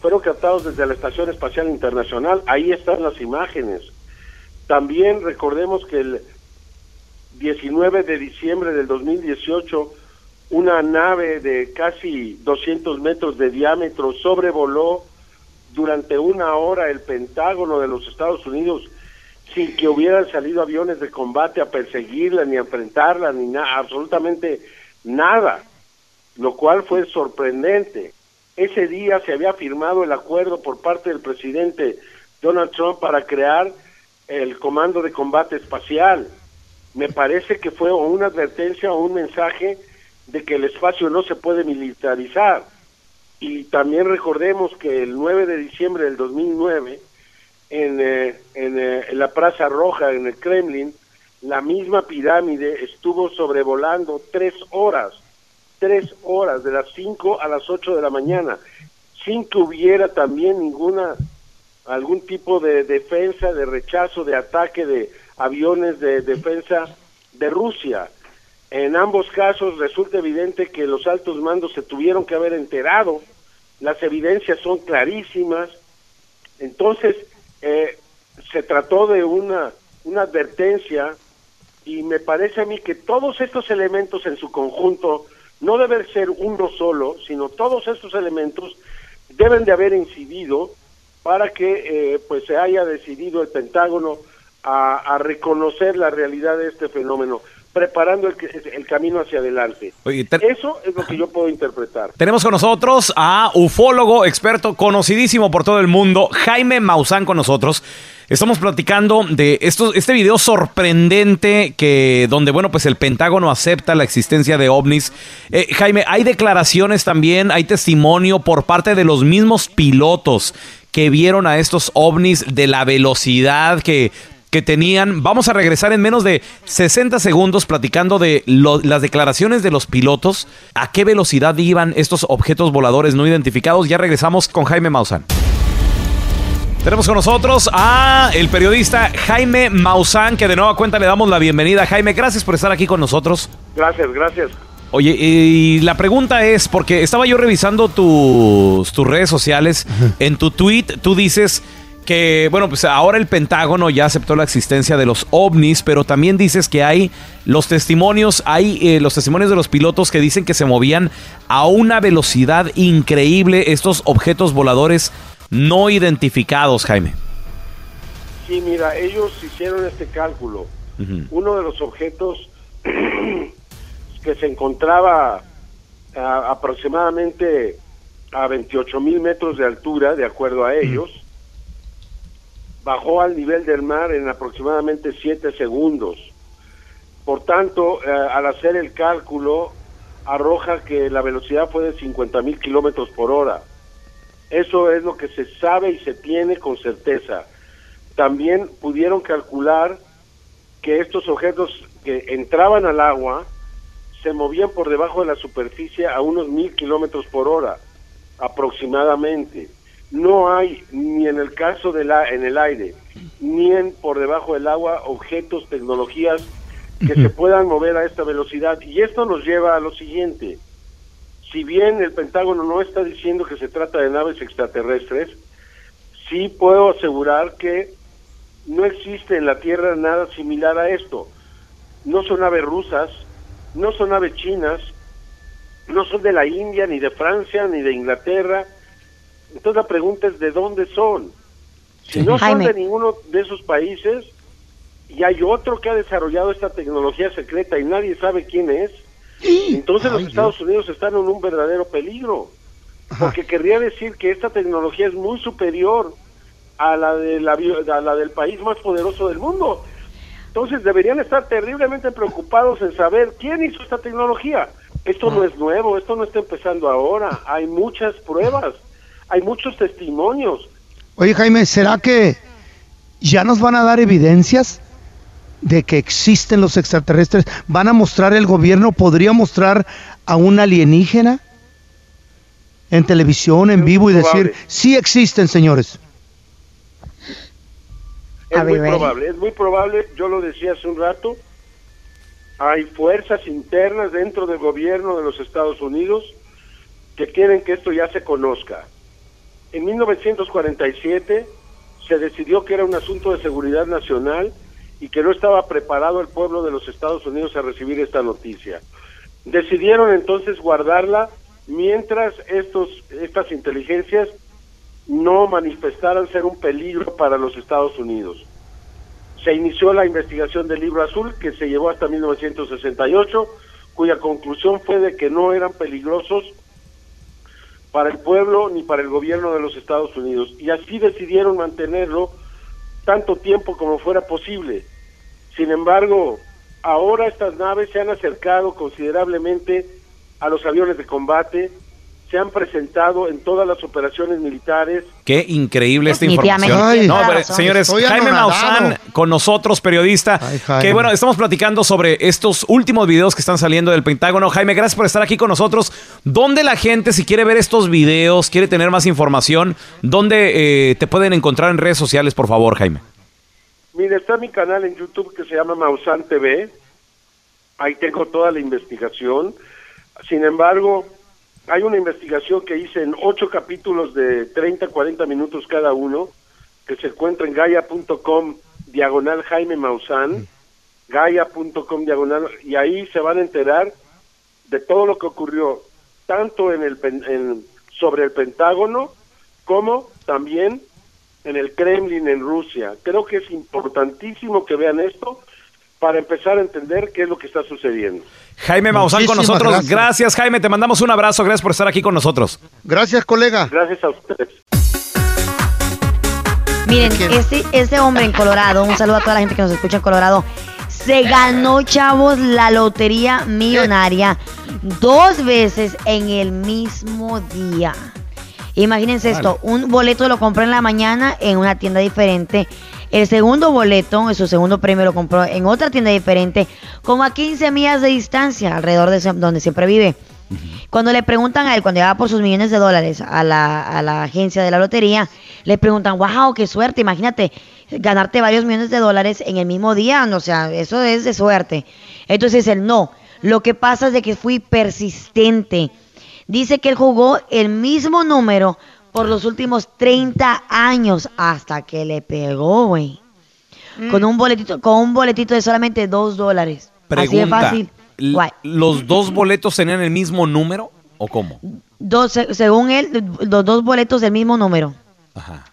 Fueron captados desde la Estación Espacial Internacional, ahí están las imágenes. También recordemos que el 19 de diciembre del 2018, una nave de casi 200 metros de diámetro sobrevoló durante una hora el Pentágono de los Estados Unidos sin que hubieran salido aviones de combate a perseguirla, ni a enfrentarla, ni nada, absolutamente nada lo cual fue sorprendente. Ese día se había firmado el acuerdo por parte del presidente Donald Trump para crear el Comando de Combate Espacial. Me parece que fue una advertencia o un mensaje de que el espacio no se puede militarizar. Y también recordemos que el 9 de diciembre del 2009, en, eh, en, eh, en la Plaza Roja, en el Kremlin, la misma pirámide estuvo sobrevolando tres horas tres horas, de las cinco a las ocho de la mañana, sin que hubiera también ninguna, algún tipo de defensa, de rechazo, de ataque de aviones de defensa de Rusia. En ambos casos resulta evidente que los altos mandos se tuvieron que haber enterado, las evidencias son clarísimas, entonces eh, se trató de una, una advertencia y me parece a mí que todos estos elementos en su conjunto no debe ser uno solo, sino todos estos elementos deben de haber incidido para que eh, pues se haya decidido el Pentágono a, reconocer la realidad de este fenómeno preparando el, el, camino hacia adelante. Eso es lo que yo puedo interpretar. Tenemos con nosotros a ufólogo, experto, conocidísimo por todo el mundo, Jaime Maussan con nosotros. Estamos platicando de esto, este video sorprendente que donde bueno pues el Pentágono acepta la existencia de ovnis. Eh, Jaime, hay declaraciones también, hay testimonio por parte de los mismos pilotos que vieron a estos ovnis de la velocidad que que tenían. Vamos a regresar en menos de 60 segundos platicando de las declaraciones de los pilotos, a qué velocidad iban estos objetos voladores no identificados. Ya regresamos con Jaime Maussan. Tenemos con nosotros a el periodista Jaime Maussan, que de nueva cuenta le damos la bienvenida. Jaime, gracias por estar aquí con nosotros. Gracias, gracias. Oye, y la pregunta es, porque estaba yo revisando tus, tus redes sociales, en tu tweet tú dices que, bueno, pues ahora el Pentágono ya aceptó la existencia de los ovnis, pero también dices que hay los testimonios, hay eh, los testimonios de los pilotos que dicen que se movían a una velocidad increíble estos objetos voladores no identificados, Jaime. Sí, mira, ellos hicieron este cálculo. Uno de los objetos que se encontraba aproximadamente a 28 mil metros de altura, de acuerdo a ellos, bajó al nivel del mar en aproximadamente 7 segundos. Por tanto, eh, al hacer el cálculo, arroja que la velocidad fue de 50 mil kilómetros por hora. Eso es lo que se sabe y se tiene con certeza. También pudieron calcular que estos objetos que entraban al agua se movían por debajo de la superficie a unos mil kilómetros por hora, aproximadamente. No hay, ni en el caso de la, en el aire, ni en por debajo del agua, objetos, tecnologías que se puedan mover a esta velocidad. Y esto nos lleva a lo siguiente. Si bien el Pentágono no está diciendo que se trata de naves extraterrestres, sí puedo asegurar que no existe en la Tierra nada similar a esto. No son aves rusas, no son aves chinas, no son de la India, ni de Francia, ni de Inglaterra. Entonces la pregunta es, ¿de dónde son? Si no son de ninguno de esos países, y hay otro que ha desarrollado esta tecnología secreta y nadie sabe quién es, entonces los Estados Unidos están en un verdadero peligro, porque querría decir que esta tecnología es muy superior a la, de la, a la del país más poderoso del mundo. Entonces deberían estar terriblemente preocupados en saber quién hizo esta tecnología. Esto no es nuevo, esto no está empezando ahora, hay muchas pruebas, hay muchos testimonios. Oye Jaime, ¿será que ya nos van a dar evidencias de que existen los extraterrestres? ¿Van a mostrar el gobierno? ¿Podría mostrar a un alienígena en televisión, en vivo y decir, sí existen, señores? Es muy probable, es muy probable, yo lo decía hace un rato, hay fuerzas internas dentro del gobierno de los Estados Unidos que quieren que esto ya se conozca. En 1947 se decidió que era un asunto de seguridad nacional y que no estaba preparado el pueblo de los Estados Unidos a recibir esta noticia. Decidieron entonces guardarla mientras estos, estas inteligencias no manifestaran ser un peligro para los Estados Unidos. Se inició la investigación del libro azul que se llevó hasta 1968, cuya conclusión fue de que no eran peligrosos para el pueblo ni para el gobierno de los Estados Unidos. Y así decidieron mantenerlo tanto tiempo como fuera posible. Sin embargo, ahora estas naves se han acercado considerablemente a los aviones de combate, se han presentado en todas las operaciones militares. Qué increíble esta información. no, señores, Jaime Maussan con nosotros, periodista, que bueno, estamos platicando sobre estos últimos videos que están saliendo del Pentágono. Jaime, gracias por estar aquí con nosotros. ¿Dónde la gente, si quiere ver estos videos, quiere tener más información, dónde eh, te pueden encontrar en redes sociales, por favor, Jaime? Mira, está mi canal en YouTube que se llama Maussan TV. Ahí tengo toda la investigación. Sin embargo, hay una investigación que hice en ocho capítulos de 30, 40 minutos cada uno, que se encuentra en gaia.com diagonal Jaime Maussan, gaia.com diagonal, y ahí se van a enterar de todo lo que ocurrió, tanto en el en, sobre el Pentágono como también en el Kremlin en Rusia. Creo que es importantísimo que vean esto para empezar a entender qué es lo que está sucediendo. Jaime Maussan con nosotros. Gracias. Jaime. Te mandamos un abrazo. Gracias por estar aquí con nosotros. Gracias, colega. Gracias a ustedes. Miren, este, este hombre en Colorado, un saludo a toda la gente que nos escucha en Colorado, se ganó, chavos, la lotería millonaria dos veces en el mismo día. Imagínense esto, un boleto lo compró en la mañana en una tienda diferente el segundo boleto, su segundo premio, lo compró en otra tienda diferente, como a 15 millas de distancia, alrededor de donde siempre vive. Cuando le preguntan a él, cuando va por sus millones de dólares a la, a la agencia de la lotería, le preguntan, wow, qué suerte, imagínate ganarte varios millones de dólares en el mismo día, o sea, eso es de suerte. Entonces él no, lo que pasa es de que fui persistente. Dice que él jugó el mismo número por los últimos 30 años hasta que le pegó, güey. Mm. Con un boletito, con un boletito de solamente 2 dólares. Así de fácil. ¿Los dos boletos tenían el mismo número o cómo? Dos, según él, los dos boletos del mismo número. Ajá.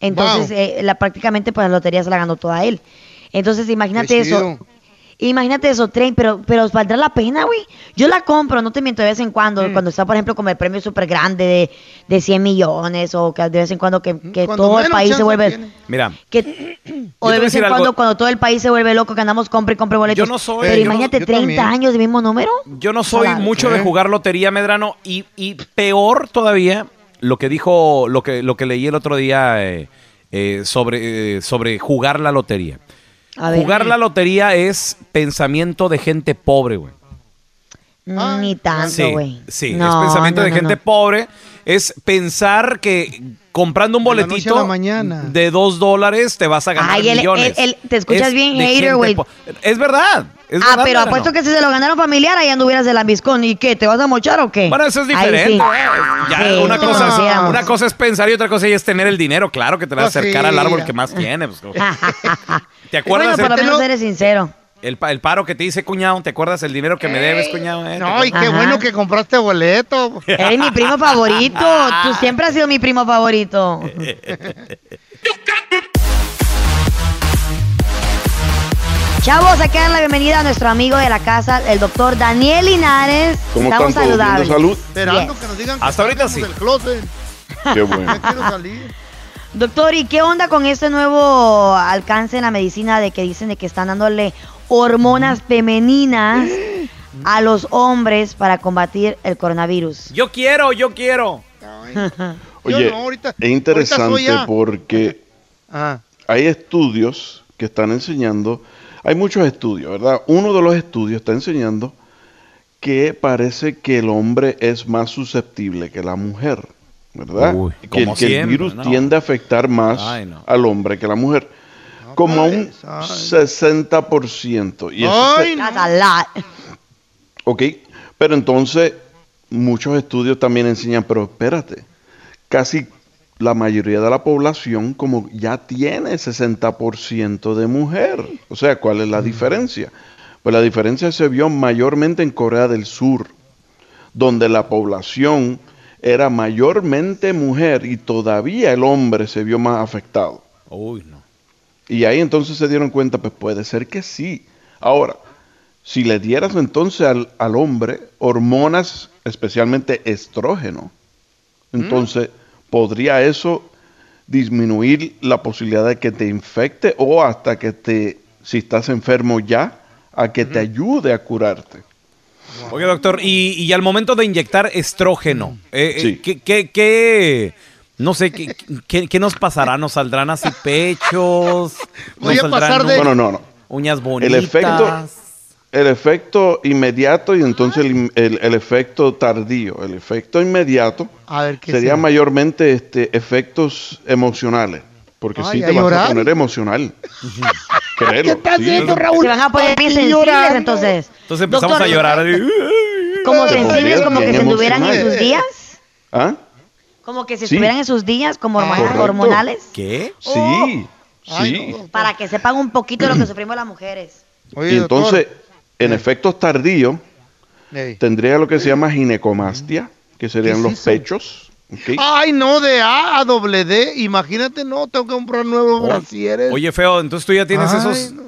Entonces, eh, la, prácticamente pues la lotería se la ganó toda él. Entonces, imagínate eso. Imagínate eso, tren, pero, pero valdrá la pena, güey. Yo la compro, no te miento, de vez en cuando, Mm. cuando está, por ejemplo, como el premio súper grande de, de 100 millones, o que de vez en cuando que, que Cuando todo el país se vuelve... tiene. Mira, Que, o de vez en algo. cuando, cuando todo el país se vuelve loco, que andamos compre y compre boletos. Yo no soy- Pero imagínate yo 30 también. años de mismo número. Yo no soy Claro. mucho de jugar lotería, Medrano, y, y peor todavía lo que dijo, lo que, lo que leí el otro día eh, eh, sobre, eh, sobre jugar la lotería. A ver. Jugar la lotería es pensamiento de gente pobre, güey. Mm, Ni tanto, Sí, güey. sí, No, es pensamiento no, de no, gente no. pobre. Es pensar que comprando un boletito la mañana. de dos dólares te vas a ganar Ay, millones. te escuchas Es bien hater, güey. Es verdad. es ah, verdad, pero apuesto que si se lo ganaron familiar, ahí anduvieras de lambiscón. ¿Y qué? ¿Te vas a mochar o qué? Bueno, eso es diferente. sí. Ya, Sí, una, cosa es, una cosa es pensar y otra cosa es tener el dinero. Claro que te vas a Pues acercar sí. al árbol que más tiene. pues, ¿Te acuerdas Bueno, por lo menos eres sincero. El pa- el paro que te hice, cuñado? ¿Te acuerdas el dinero que me debes, cuñado? eh? ¿Te No, y qué Ajá. bueno que compraste boleto. Eres mi primo favorito. Tú siempre has sido mi primo favorito. Chavos, hay que dar la bienvenida a nuestro amigo de la casa, el doctor Daniel Linares. ¿Cómo Estamos de saludables. salud? Esperando Yes. que nos digan que Hasta ahorita sí. del closet. Qué bueno. Ya quiero salir. Doctor, ¿y qué onda con este nuevo alcance en la medicina de que dicen de que están dándole hormonas femeninas a los hombres para combatir el coronavirus? Yo quiero, yo quiero. Oye, no, ahorita- es interesante porque hay estudios que están enseñando, hay muchos estudios, ¿verdad? Uno de los estudios está enseñando que parece que el hombre es más susceptible que la mujer, ¿verdad? Uy, que, como que el virus ¿no? tiende a afectar más Ay, no. al hombre que a la mujer. Como a un pues, ay. 60%. Y eso Ay, lot. Ok, pero entonces muchos estudios también enseñan, pero espérate, casi la mayoría de la población como ya tiene 60% de mujer. O sea, ¿cuál es la diferencia? Pues la diferencia se vio mayormente en Corea del Sur, donde la población era mayormente mujer y todavía el hombre se vio más afectado. Uy, no. Y ahí entonces se dieron cuenta, pues puede ser que sí. Ahora, si le dieras entonces al, al hombre hormonas, especialmente estrógeno, entonces podría eso disminuir la posibilidad de que te infecte o hasta que te, si estás enfermo ya, a que te ayude a curarte. Oye, doctor, y, y al momento de inyectar estrógeno, eh, eh, Sí. ¿qué, qué, qué- no sé, ¿qué, qué, qué nos pasará? ¿Nos saldrán así pechos? Voy ¿Nos a saldrán pasar de- No, no, no, no. uñas El bonitas? efecto, el efecto inmediato y entonces el, el- el efecto tardío. El efecto inmediato a ver qué sería sea? mayormente este, efectos emocionales. Porque Ay, sí ¿a te vas llorar? a poner emocional. Créelo. ¿Qué estás sí. haciendo, Raúl? Se van a poner bien sensibles, llorando. entonces. Entonces empezamos Doctor, a llorar. Como Te sensibles, como que se estuvieran en sus días. ¿Ah? Como que si Sí. estuvieran en sus días, como hormonales. ¿Qué? Sí, Ay, sí. no. Para que sepan un poquito de lo que sufrimos las mujeres. Oye, Y entonces, doctor. en efectos tardíos, tendría lo que se llama ginecomastia, que serían ¿Qué es los eso? pechos. Ay, no, de A a doble D. Imagínate, no, tengo que comprar nuevos brasieres. Oye, feo, entonces tú ya tienes Ay, esos, no.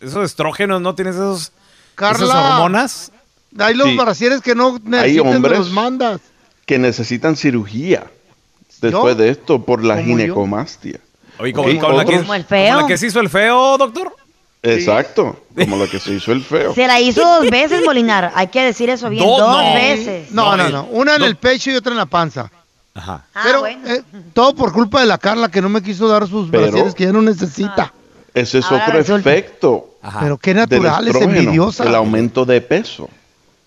esos estrógenos, ¿no? ¿Tienes esos, Carla. esas hormonas? Hay los Sí. brasieres que no necesitan, hombres los mandas. que necesitan cirugía después ¿Yo? de esto por la ginecomastia. Oye, como, la que, Como el feo. como la que se hizo el feo, doctor. Exacto, como lo que se hizo el feo. Se la hizo dos veces, Molinar. Hay que decir eso bien. Dos, dos no. veces. No, no, no. Una en el pecho y otra en la panza. Ajá. Ah, Pero bueno. eh, todo por culpa de la Carla que no me quiso dar sus Pero- brasieres que ya no necesita. Ese es Ahora otro resulta. efecto Ajá. Pero qué natural, es envidiosa. el aumento de peso.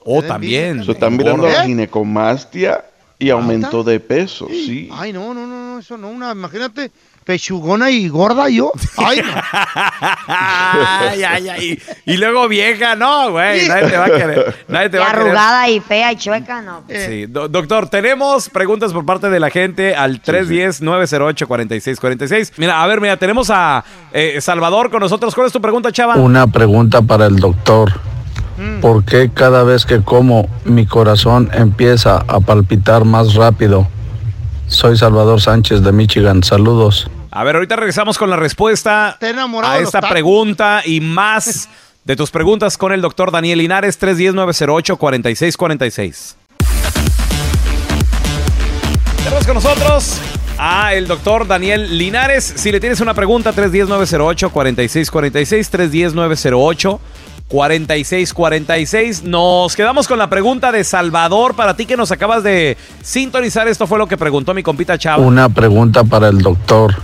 Oh, también. Se están mirando ¿Eh? la ginecomastia y aumento de peso, sí. Ay, no, no, no, no, eso no. Una, imagínate, pechugona y gorda yo. Ay, no. ay, ay, ay. Y luego vieja, no, güey. Nadie te va a querer. Nadie te Y va a querer. arrugada y fea y chueca, no. Sí. Do- doctor, tenemos preguntas por parte de la gente al 310-908-4646. Mira, a ver, mira, tenemos a eh, Salvador con nosotros. ¿Cuál es tu pregunta, chava? Una pregunta para el doctor. ¿Por qué cada vez que como mi corazón empieza a palpitar más rápido? Soy Salvador Sánchez de Michigan. Saludos. A ver, ahorita regresamos con la respuesta a esta pregunta y más de tus preguntas con el doctor Daniel Linares, 310-908-4646. Tenemos con nosotros a el doctor Daniel Linares. Si le tienes una pregunta, 310-908-4646, 310-908-4646. Nos quedamos con la pregunta de Salvador. Para ti que nos acabas de sintonizar, esto fue lo que preguntó mi compita Chava. Una pregunta para el doctor.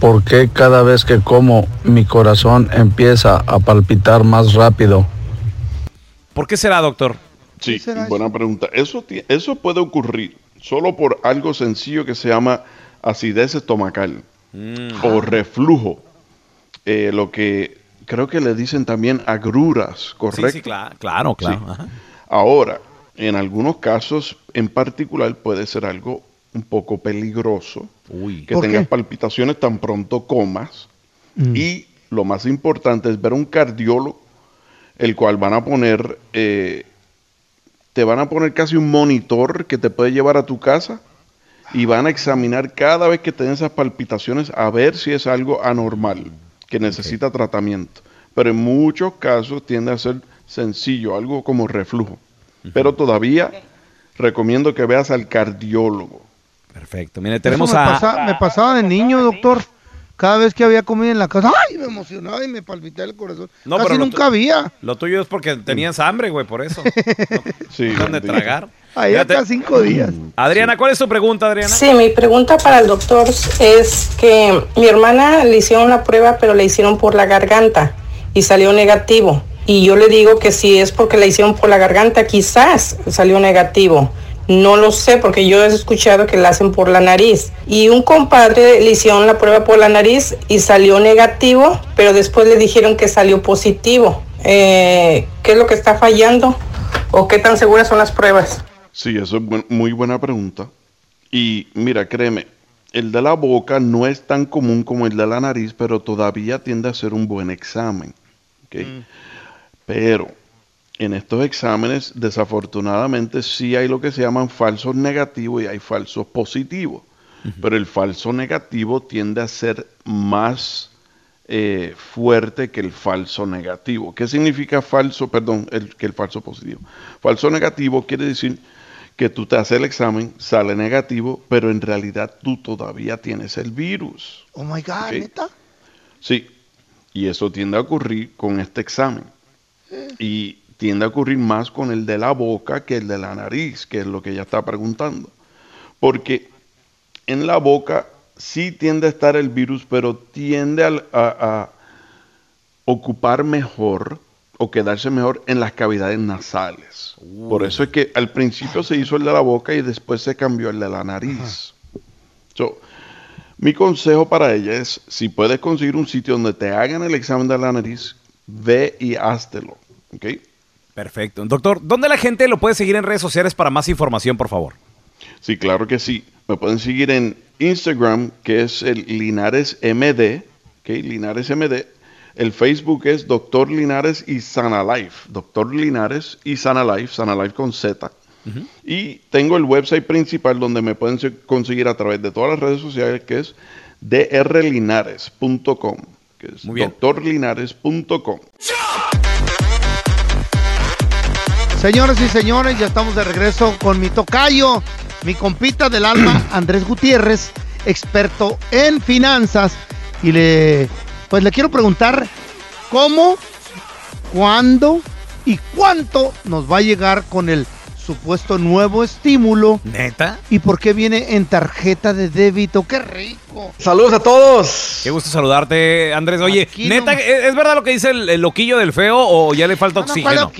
¿Por qué cada vez que como mi corazón empieza a palpitar más rápido? ¿Por qué será, doctor? Sí, buena pregunta. Eso, eso puede ocurrir solo por algo sencillo que se llama acidez estomacal Mm. o reflujo. Eh, lo que creo que le dicen también agruras, ¿correcto? Sí, sí, cla- claro, claro. Sí. Ajá. Ahora, en algunos casos en particular puede ser algo un poco peligroso que ¿Por tengas qué? palpitaciones tan pronto comas Mm. y lo más importante es ver un cardiólogo el cual van a poner eh, te van a poner casi un monitor que te puede llevar a tu casa y van a examinar cada vez que tenés esas palpitaciones a ver si es algo anormal que necesita tratamiento. Pero en muchos casos tiende a ser sencillo, algo como reflujo. Pero todavía recomiendo que veas al cardiólogo. Perfecto. Mire, Eso tenemos me, a... pasa- me pasaba de niño, doctor. Cada vez que había comida en la casa, ¡ay! Me emocionaba y me palpitaba el corazón. No, Casi pero lo nunca tu- había. Lo tuyo es porque tenías hambre, güey, por eso. Sí. De tragar. Ahí acá cinco días. Adriana, ¿cuál es tu pregunta, Adriana? Sí, mi pregunta para el doctor es que mi hermana le hicieron la prueba, pero le hicieron por la garganta y salió negativo. Y yo le digo que si es porque la hicieron por la garganta, quizás salió negativo. No lo sé porque yo he escuchado que la hacen por la nariz. Y un compadre le hicieron la prueba por la nariz y salió negativo, pero después le dijeron que salió positivo. Eh, ¿Qué es lo que está fallando? ¿O qué tan seguras son las pruebas? Sí, eso es buen- muy buena pregunta. Y mira, créeme, el de la boca no es tan común como el de la nariz, pero todavía tiende a ser un buen examen. ¿ok? Pero en estos exámenes, desafortunadamente, sí hay lo que se llaman falsos negativos y hay falsos positivos. Pero el falso negativo tiende a ser más eh, fuerte que el falso negativo. ¿Qué significa falso, perdón, el, que el falso positivo? Falso negativo quiere decir que tú te haces el examen, sale negativo, pero en realidad tú todavía tienes el virus. Oh my God, Ok. neta. Sí, y eso tiende a ocurrir con este examen. Y tiende a ocurrir más con el de la boca que el de la nariz, que es lo que ella está preguntando. Porque en la boca sí tiende a estar el virus, pero tiende a, a ocupar mejor o quedarse mejor en las cavidades nasales. Por eso es que al principio se hizo el de la boca y después se cambió el de la nariz. So, mi consejo para ella es, si puedes conseguir un sitio donde te hagan el examen de la nariz, ve y háztelo. ¿ok? Perfecto. Doctor, ¿dónde la gente lo puede seguir en redes sociales para más información, por favor? Sí, claro que sí. Me pueden seguir en Instagram, que es el Linares MD, ¿ok? Linares MD. El Facebook es Doctor Linares y Sana Life. Doctor Linares y Sana Life, Sana Life con Z. Y tengo el website principal donde me pueden se- conseguir a través de todas las redes sociales, que es drlinares.com, que es doctorlinares.com. Señores y señores, ya estamos de regreso con mi tocayo, mi compita del alma, Andrés Gutiérrez, experto en finanzas. Y le, pues le quiero preguntar cómo, cuándo y cuánto nos va a llegar con el supuesto nuevo estímulo. ¿Neta? ¿Y por qué viene en tarjeta de débito? ¡Qué rico! Saludos a todos. Qué gusto saludarte, Andrés. Oye, neta, ¿es, es verdad lo que dice el, el loquillo del feo o ya le falta oxígeno?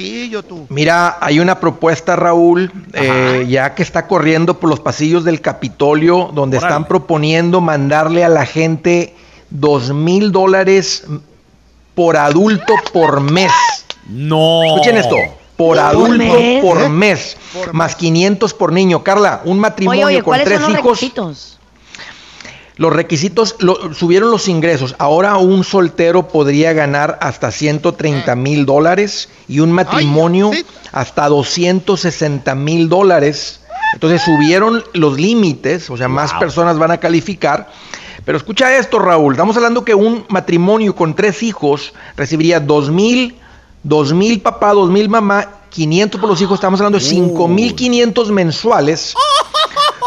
tú? Mira, hay una propuesta, Raúl, eh, ya que está corriendo por los pasillos del Capitolio, donde Órale. están proponiendo mandarle a la gente dos mil dólares por adulto por mes. No. Escuchen esto. Por ¿Por adulto mes? por ¿Eh? mes, más 500 por niño. Carla, un matrimonio Oye, oye, con ¿cuáles tres son los hijos. requisitos? Los requisitos lo- subieron los ingresos. Ahora un soltero podría ganar hasta 130 mil dólares y un matrimonio hasta 260 mil dólares. Entonces subieron los límites, o sea, más personas van a calificar. Pero escucha esto, Raúl. Estamos hablando que un matrimonio con tres hijos recibiría 2 mil Dos mil papá, dos mil mamá, 500 por los hijos, estamos hablando de 5.500 mensuales.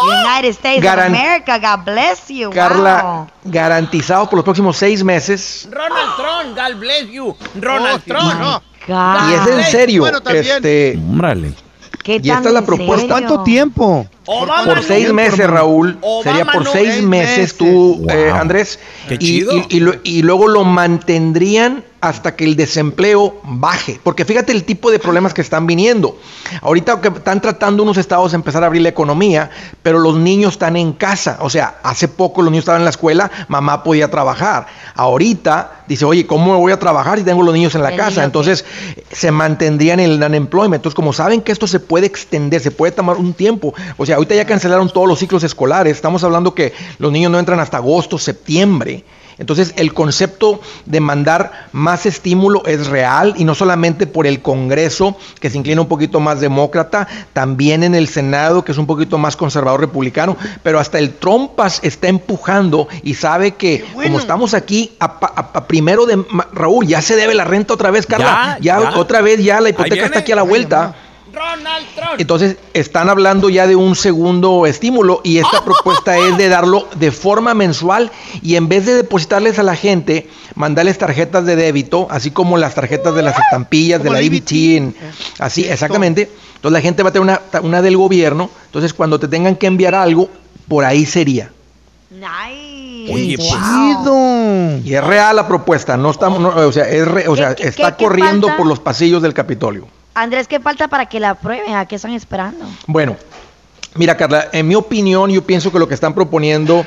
United States of America, God bless you. Carla, wow. garantizado por los próximos seis meses. Ronald Trump, God bless you. Ronald Oh, Trump. no. Y es en serio. Bueno, este, Órale. ¿Qué y esta es la propuesta. ¿Cuánto tiempo? Obama Por no. seis meses, Raúl. Sería por no. seis meses meses. tú, eh. Andrés. Qué y, chido. y- y lo- y luego lo mantendrían hasta que el desempleo baje. Porque fíjate el tipo de problemas que están viniendo. Ahorita que están tratando unos estados de empezar a abrir la economía, pero los niños están en casa. O sea, hace poco los niños estaban en la escuela, mamá podía trabajar. Ahorita dice, oye, ¿cómo me voy a trabajar si tengo los niños en la El casa? niño Entonces se mantendrían en el unemployment. Entonces, como saben que esto se puede extender, se puede tomar un tiempo. O sea, ahorita ya cancelaron todos los ciclos escolares. Estamos hablando que los niños no entran hasta agosto, septiembre. Entonces, el concepto de mandar más estímulo es real y no solamente por el Congreso, que se inclina un poquito más demócrata, también en el Senado, que es un poquito más conservador republicano, pero hasta el Trompas está empujando y sabe que como estamos aquí a, pa- a- a primero de Raúl, ya se debe la renta otra vez, Carla. Ya, Ya, ya. otra vez ya la hipoteca está aquí a la vuelta. Ronald Trump. Entonces, están hablando ya de un segundo estímulo y esta propuesta es de darlo de forma mensual y en vez de depositarles a la gente, mandarles tarjetas de débito, así como las tarjetas de las estampillas, de la EBT, en- así, exactamente. Entonces, la gente va a tener una, una del gobierno. Entonces, cuando te tengan que enviar algo, por ahí sería. Nice. Oye, pues. Chido. Y es real la propuesta, no estamos, no, o sea, es re- o ¿Qué- sea, qué- está qué- corriendo por los pasillos del Capitolio. Andrés, ¿qué falta para que la aprueben? ¿A qué están esperando? Bueno, mira Carla, en mi opinión yo pienso que lo que están proponiendo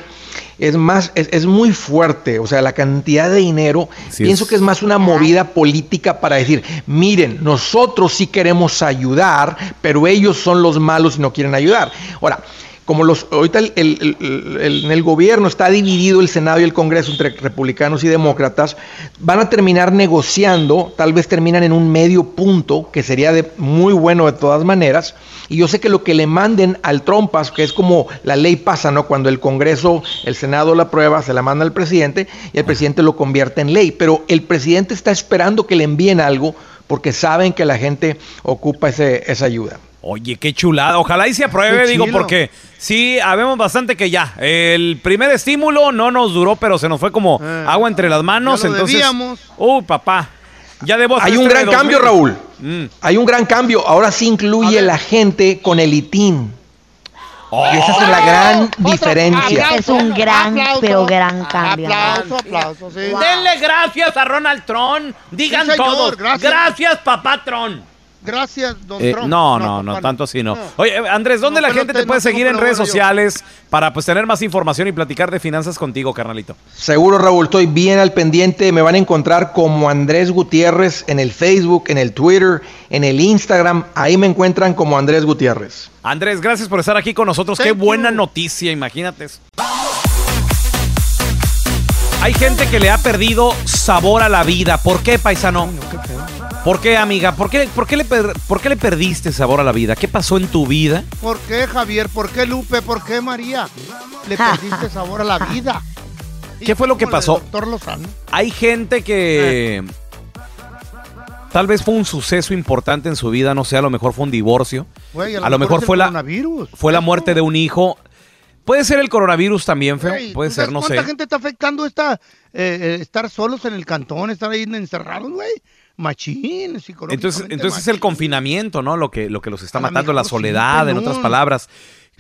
es más, es, es muy fuerte, o sea, la cantidad de dinero, Sí, pienso es- que es más una movida política para decir, miren, nosotros sí queremos ayudar, pero ellos son los malos y no quieren ayudar. Ahora, como ahorita el- en el gobierno está dividido el Senado y el Congreso entre republicanos y demócratas, van a terminar negociando, tal vez terminan en un medio punto, que sería muy bueno de todas maneras, y yo sé que lo que le manden al Trompas, que es como la ley pasa, ¿no? Cuando el Congreso, el Senado la aprueba, se la manda al presidente y el presidente lo convierte en ley, pero el presidente está esperando que le envíen algo porque saben que la gente ocupa esa ayuda. Oye, qué chulada. Ojalá y se apruebe, digo, porque sí, habemos bastante que ya. El primer estímulo no nos duró, pero se nos fue como Eh, agua entre las manos. ya lo entonces, debíamos. uh, papá. Ya debo Hay un este gran de cambio, 2000. Raúl. Mm. Hay un gran cambio. Ahora sí incluye la gente con el ITIN. Y esa es la gran diferencia. Es un gran, pero gran cambio. Aplauso, aplauso, sí. Denle gracias a Ronald Trump. Digan Sí, señor, todos. gracias. Gracias, papá Trump. Gracias, don Eh, Trump. no, no, no, tanto así no. No. Oye, Andrés, ¿dónde No, la gente te- te puede seguir en redes yo. sociales para pues tener más información y platicar de finanzas contigo, carnalito? Seguro, Raúl, estoy bien al pendiente. Me van a encontrar como Andrés Gutiérrez en el Facebook, en el Twitter, en el Instagram. Ahí me encuentran como Andrés Gutiérrez. Andrés, gracias por estar aquí con nosotros. Qué buena you. noticia, imagínate. Hay gente que le ha perdido sabor a la vida. ¿Por qué, paisano? ¿Por qué, amiga? ¿Por qué, por, qué le per- ¿Por qué le perdiste sabor a la vida? ¿Qué pasó en tu vida? ¿Por qué, Javier? ¿Por qué, Lupe? ¿Por qué, María? Le perdiste sabor a la vida. ¿Qué fue lo que pasó? Doctor Lozano. Hay gente que tal vez fue un suceso importante en su vida, no sé, a lo mejor fue un divorcio, Güey, a lo mejor fue la, fue la muerte de un hijo. Puede ser el coronavirus también, feo. Güey, Puede ¿tú ser, no sé. ¿Cuánta gente está afectando esta, eh, eh, estar solos en el cantón, estar ahí encerrados, güey? Machín, psicológicamente. Entonces, entonces es el confinamiento, ¿no? Lo que, lo que los está A matando, la soledad, en otras palabras.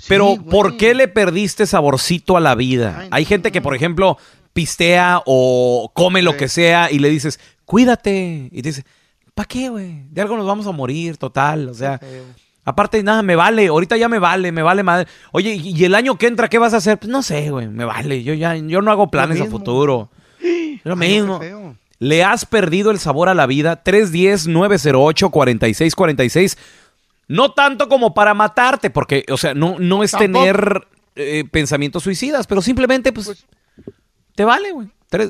Pero. ¿por qué le perdiste saborcito a la vida? Hay gente que, por ejemplo, pistea o come lo que sea y le dices, cuídate. Y te dice, ¿para qué, güey? De algo nos vamos a morir, total. O sea, aparte, nada, me vale. Ahorita ya me vale, me vale madre. Oye, ¿y el año que entra qué vas a hacer? Pues no sé, güey, me vale. Yo ya yo no hago planes a futuro. Lo Ay, mismo. ¿Le has perdido el sabor a la vida? 310-908-4646. No tanto como para matarte, porque, o sea, no, no es Tampoco. tener eh, pensamientos suicidas, pero simplemente, pues, te vale, güey.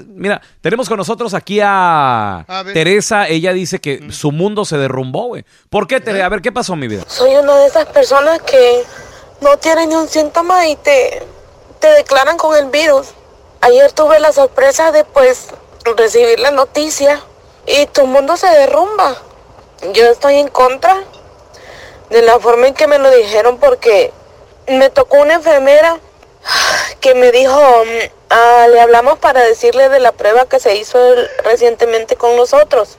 Mira, tenemos con nosotros aquí a. Teresa. Ella dice que su mundo se derrumbó, güey. ¿Por qué, Tere? A ver, ¿qué pasó, mi vida? Soy una de esas personas que no tienen ni un síntoma y te, te declaran con el virus. Ayer tuve la sorpresa de pues recibir la noticia y tu mundo se derrumba. yo estoy en contra de la forma en que me lo dijeron porque me tocó una enfermera que me dijo, mm, ah, le hablamos para decirle de la prueba que se hizo recientemente con nosotros.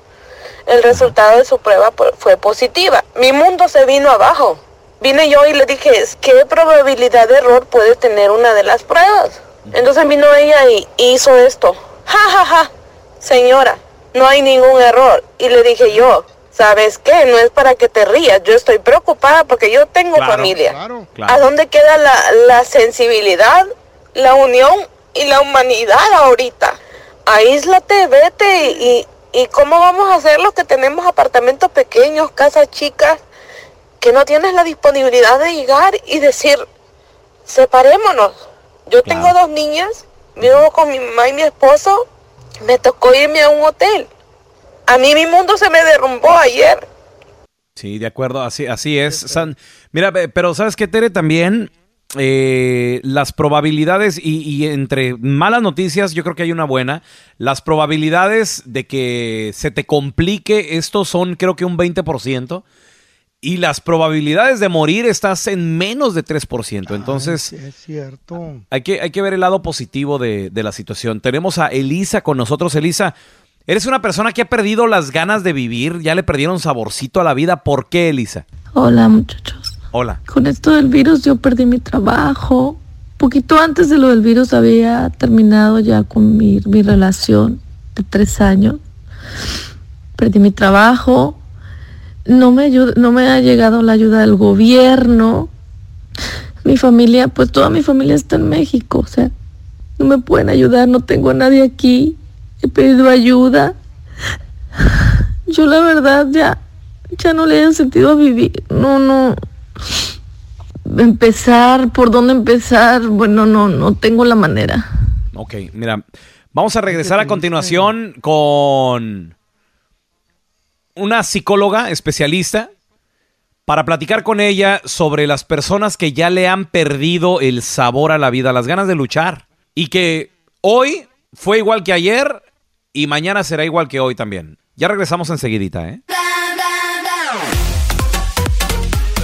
El resultado de su prueba fue positiva. Mi mundo se vino abajo. Vine yo y le dije, ¿qué probabilidad de error puede tener una de las pruebas? Entonces vino ella y hizo esto. Ja, ja, ja. Señora, no hay ningún error. Y le dije yo, ¿sabes qué? No es para que te rías. Yo estoy preocupada porque yo tengo familia. ¿A dónde queda la, la sensibilidad, la unión y la humanidad ahorita? Aíslate, vete y, y ¿cómo vamos a hacer los que tenemos apartamentos pequeños, casas chicas? que no tienes la disponibilidad de llegar y decir, separémonos. Yo tengo dos niñas, vivo con mi mamá y mi esposo, me tocó irme a un hotel. A mí mi mundo se me derrumbó ayer. Sí, de acuerdo, así, así es. mira, pero ¿sabes qué, Tere? También eh, las probabilidades, y, y, entre malas noticias, yo creo que hay una buena, las probabilidades de que se te complique esto son creo que un 20%. Y las probabilidades de morir estás en menos de 3%. Entonces, es cierto. Hay que, hay que ver el lado positivo de, de, la situación. Tenemos a Elisa con nosotros. Elisa, eres una persona que ha perdido las ganas de vivir, ya le perdieron saborcito a la vida. ¿Por qué, Elisa? Hola, muchachos. Hola. Con esto del virus yo perdí mi trabajo. Poquito antes de lo del virus había terminado ya con mi, mi relación de tres años. Perdí mi trabajo, no me, ayuda, no me ha llegado la ayuda del gobierno. Mi familia, pues toda mi familia está en México, o sea, no me pueden ayudar, no tengo a nadie aquí. He pedido ayuda. Yo la verdad ya, ya no le he sentido a vivir. No, no. Empezar, ¿por dónde empezar? Bueno, no, no tengo la manera. Ok, mira, vamos a regresar a continuación con una psicóloga especialista para platicar con ella sobre las personas que ya le han perdido el sabor a la vida, las ganas de luchar. Y que hoy fue igual que ayer y mañana será igual que hoy también. Ya regresamos enseguidita, ¿eh?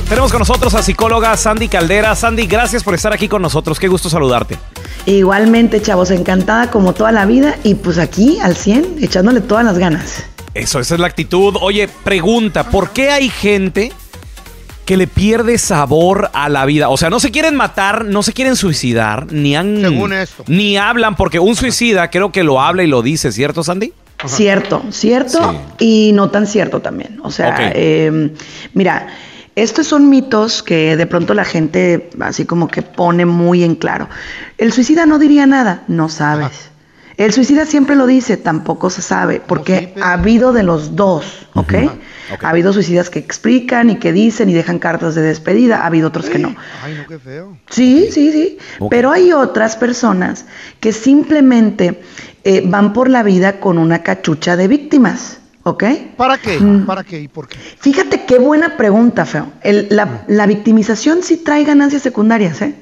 Tenemos con nosotros a psicóloga Sandy Caldera. Sandy, gracias por estar aquí con nosotros. Qué gusto saludarte. Igualmente, chavos, encantada como toda la vida y pues aquí al 100, echándole todas las ganas. Eso, esa es la actitud. Oye, pregunta, ¿por qué hay gente que le pierde sabor a la vida? O sea, no se quieren matar, no se quieren suicidar, ni han... Según esto. Ni hablan, porque un suicida creo que lo habla y lo dice, ¿cierto, Sandy? Cierto, cierto y no tan cierto también. O sea, eh, mira, estos son mitos que de pronto la gente así como que pone muy en claro. El suicida no diría nada, no sabes. El suicida siempre lo dice, tampoco se sabe, porque ha habido de los dos, ¿ok? Ha habido suicidas que explican y que dicen y dejan cartas de despedida, ha habido otros que no. Ay, no, qué feo. Sí, sí, sí. Pero hay otras personas que simplemente eh, van por la vida con una cachucha de víctimas, ¿ok? ¿Para qué? Mm. ¿Para qué y por qué? Fíjate qué buena pregunta, Feo. El- la, la victimización sí trae ganancias secundarias, ¿eh?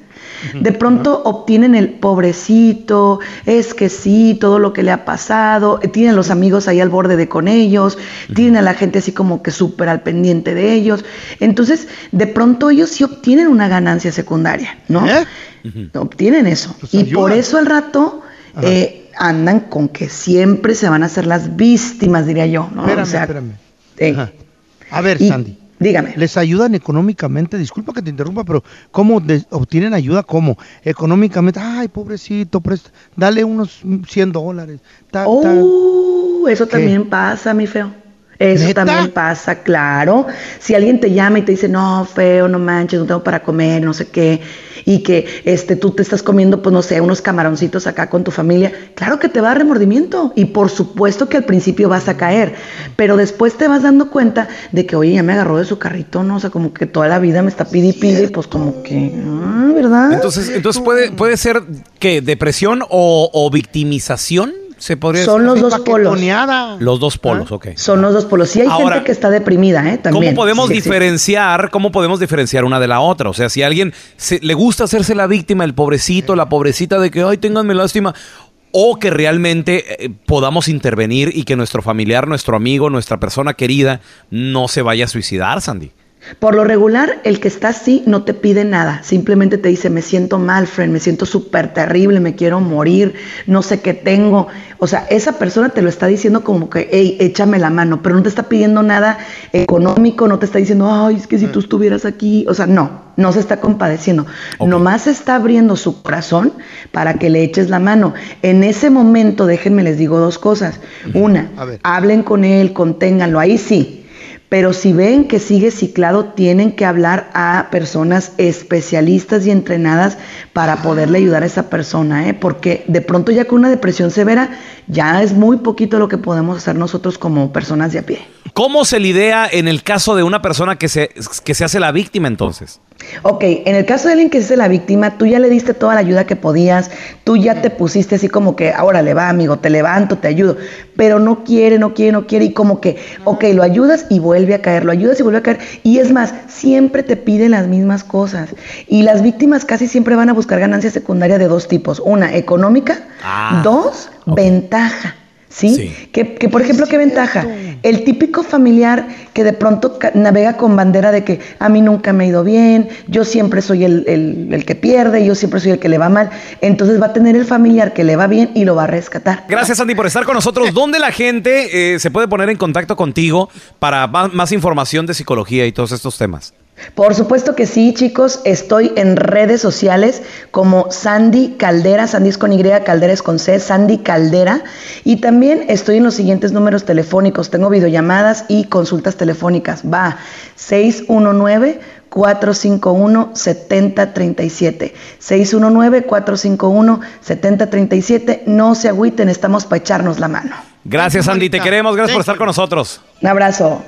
De pronto obtienen el pobrecito, es que sí, todo lo que le ha pasado, eh, tienen los amigos ahí al borde de con ellos, tienen a la gente así como que súper al pendiente de ellos. Entonces, de pronto ellos sí obtienen una ganancia secundaria, ¿no? Obtienen eso. y por eso al rato eh, andan con que siempre se van a hacer las víctimas, diría yo, ¿no? Espérame, O sea, espérame. eh. A ver, Y- Sandy. Dígame. ¿Les ayudan económicamente? Disculpa que te interrumpa, pero ¿cómo de- obtienen ayuda? ¿Cómo? Económicamente. Ay, pobrecito, presta- dale unos 100 dólares. Ta- ta- Oh, eso también pasa, mi feo. Eso ¿Neta? también pasa, claro. Si alguien te llama y te dice, no, feo, no manches, no tengo para comer, no sé qué, y que este, tú te estás comiendo, pues no sé, unos camaroncitos acá con tu familia, claro que te va a dar remordimiento. Y por supuesto que al principio vas a caer, pero después te vas dando cuenta de que, oye, ya me agarró de su carrito, ¿no? O sea, como que toda la vida me está pidi pide, y pues como que, ah, ¿verdad? Entonces, entonces puede, puede ser que depresión o, o victimización, se podría Son decir los dos polos. Los dos polos, ok. Son los dos polos. Sí hay Ahora, gente que está deprimida, ¿eh? También. ¿Cómo podemos Sí, sí. diferenciar, cómo podemos diferenciar una de la otra? O sea, si a alguien se- le gusta hacerse la víctima, el pobrecito, la pobrecita de que, ay, ténganme lástima, o que realmente eh, podamos intervenir y que nuestro familiar, nuestro amigo, nuestra persona querida no se vaya a suicidar, Sandy. Por lo regular, el que está así no te pide nada, simplemente te dice, me siento mal, friend, me siento súper terrible, me quiero morir, no sé qué tengo. O sea, esa persona te lo está diciendo como que, hey, échame la mano, pero no te está pidiendo nada económico, no te está diciendo, ay, es que si tú estuvieras aquí, o sea, no, no se está compadeciendo. Nomás está abriendo su corazón para que le eches la mano. En ese momento, déjenme les digo dos cosas. Una, hablen con él, conténganlo, ahí sí pero si ven que sigue ciclado, tienen que hablar a personas especialistas y entrenadas para poderle ayudar a esa persona, ¿eh? porque de pronto ya con una depresión severa ya es muy poquito lo que podemos hacer nosotros como personas de a pie. ¿Cómo se lidia en el caso de una persona que se, que se hace la víctima entonces? Ok, en el caso de alguien que es la víctima, tú ya le diste toda la ayuda que podías, tú ya te pusiste así como que, ahora le va, amigo, te levanto, te ayudo, pero no quiere, no quiere, no quiere, y como que, ok, lo ayudas y vuelve a caer, lo ayudas y vuelve a caer, y es más, siempre te piden las mismas cosas. Y las víctimas casi siempre van a buscar ganancias secundarias de dos tipos, una económica, Ah. dos, ventaja. ¿Sí? Que, que, por ejemplo, ¿qué ventaja? El típico familiar que de pronto navega con bandera de que a mí nunca me ha ido bien, yo siempre soy el, el- el que pierde, yo siempre soy el que le va mal. Entonces va a tener el familiar que le va bien y lo va a rescatar. Gracias, Sandy, por estar con nosotros. ¿Dónde la gente eh, se puede poner en contacto contigo para más, más información de psicología y todos estos temas? Por supuesto que sí, chicos. Estoy en redes sociales como Sandy Caldera, Sandy es con Y, Caldera es con C, Sandy Caldera. Y también estoy en los siguientes números telefónicos. Tengo videollamadas y consultas telefónicas. Va 619 451 7037. 619 451 7037. No se agüiten, estamos para echarnos la mano. Gracias, Sandy. Te queremos. Gracias por estar con nosotros. Un abrazo.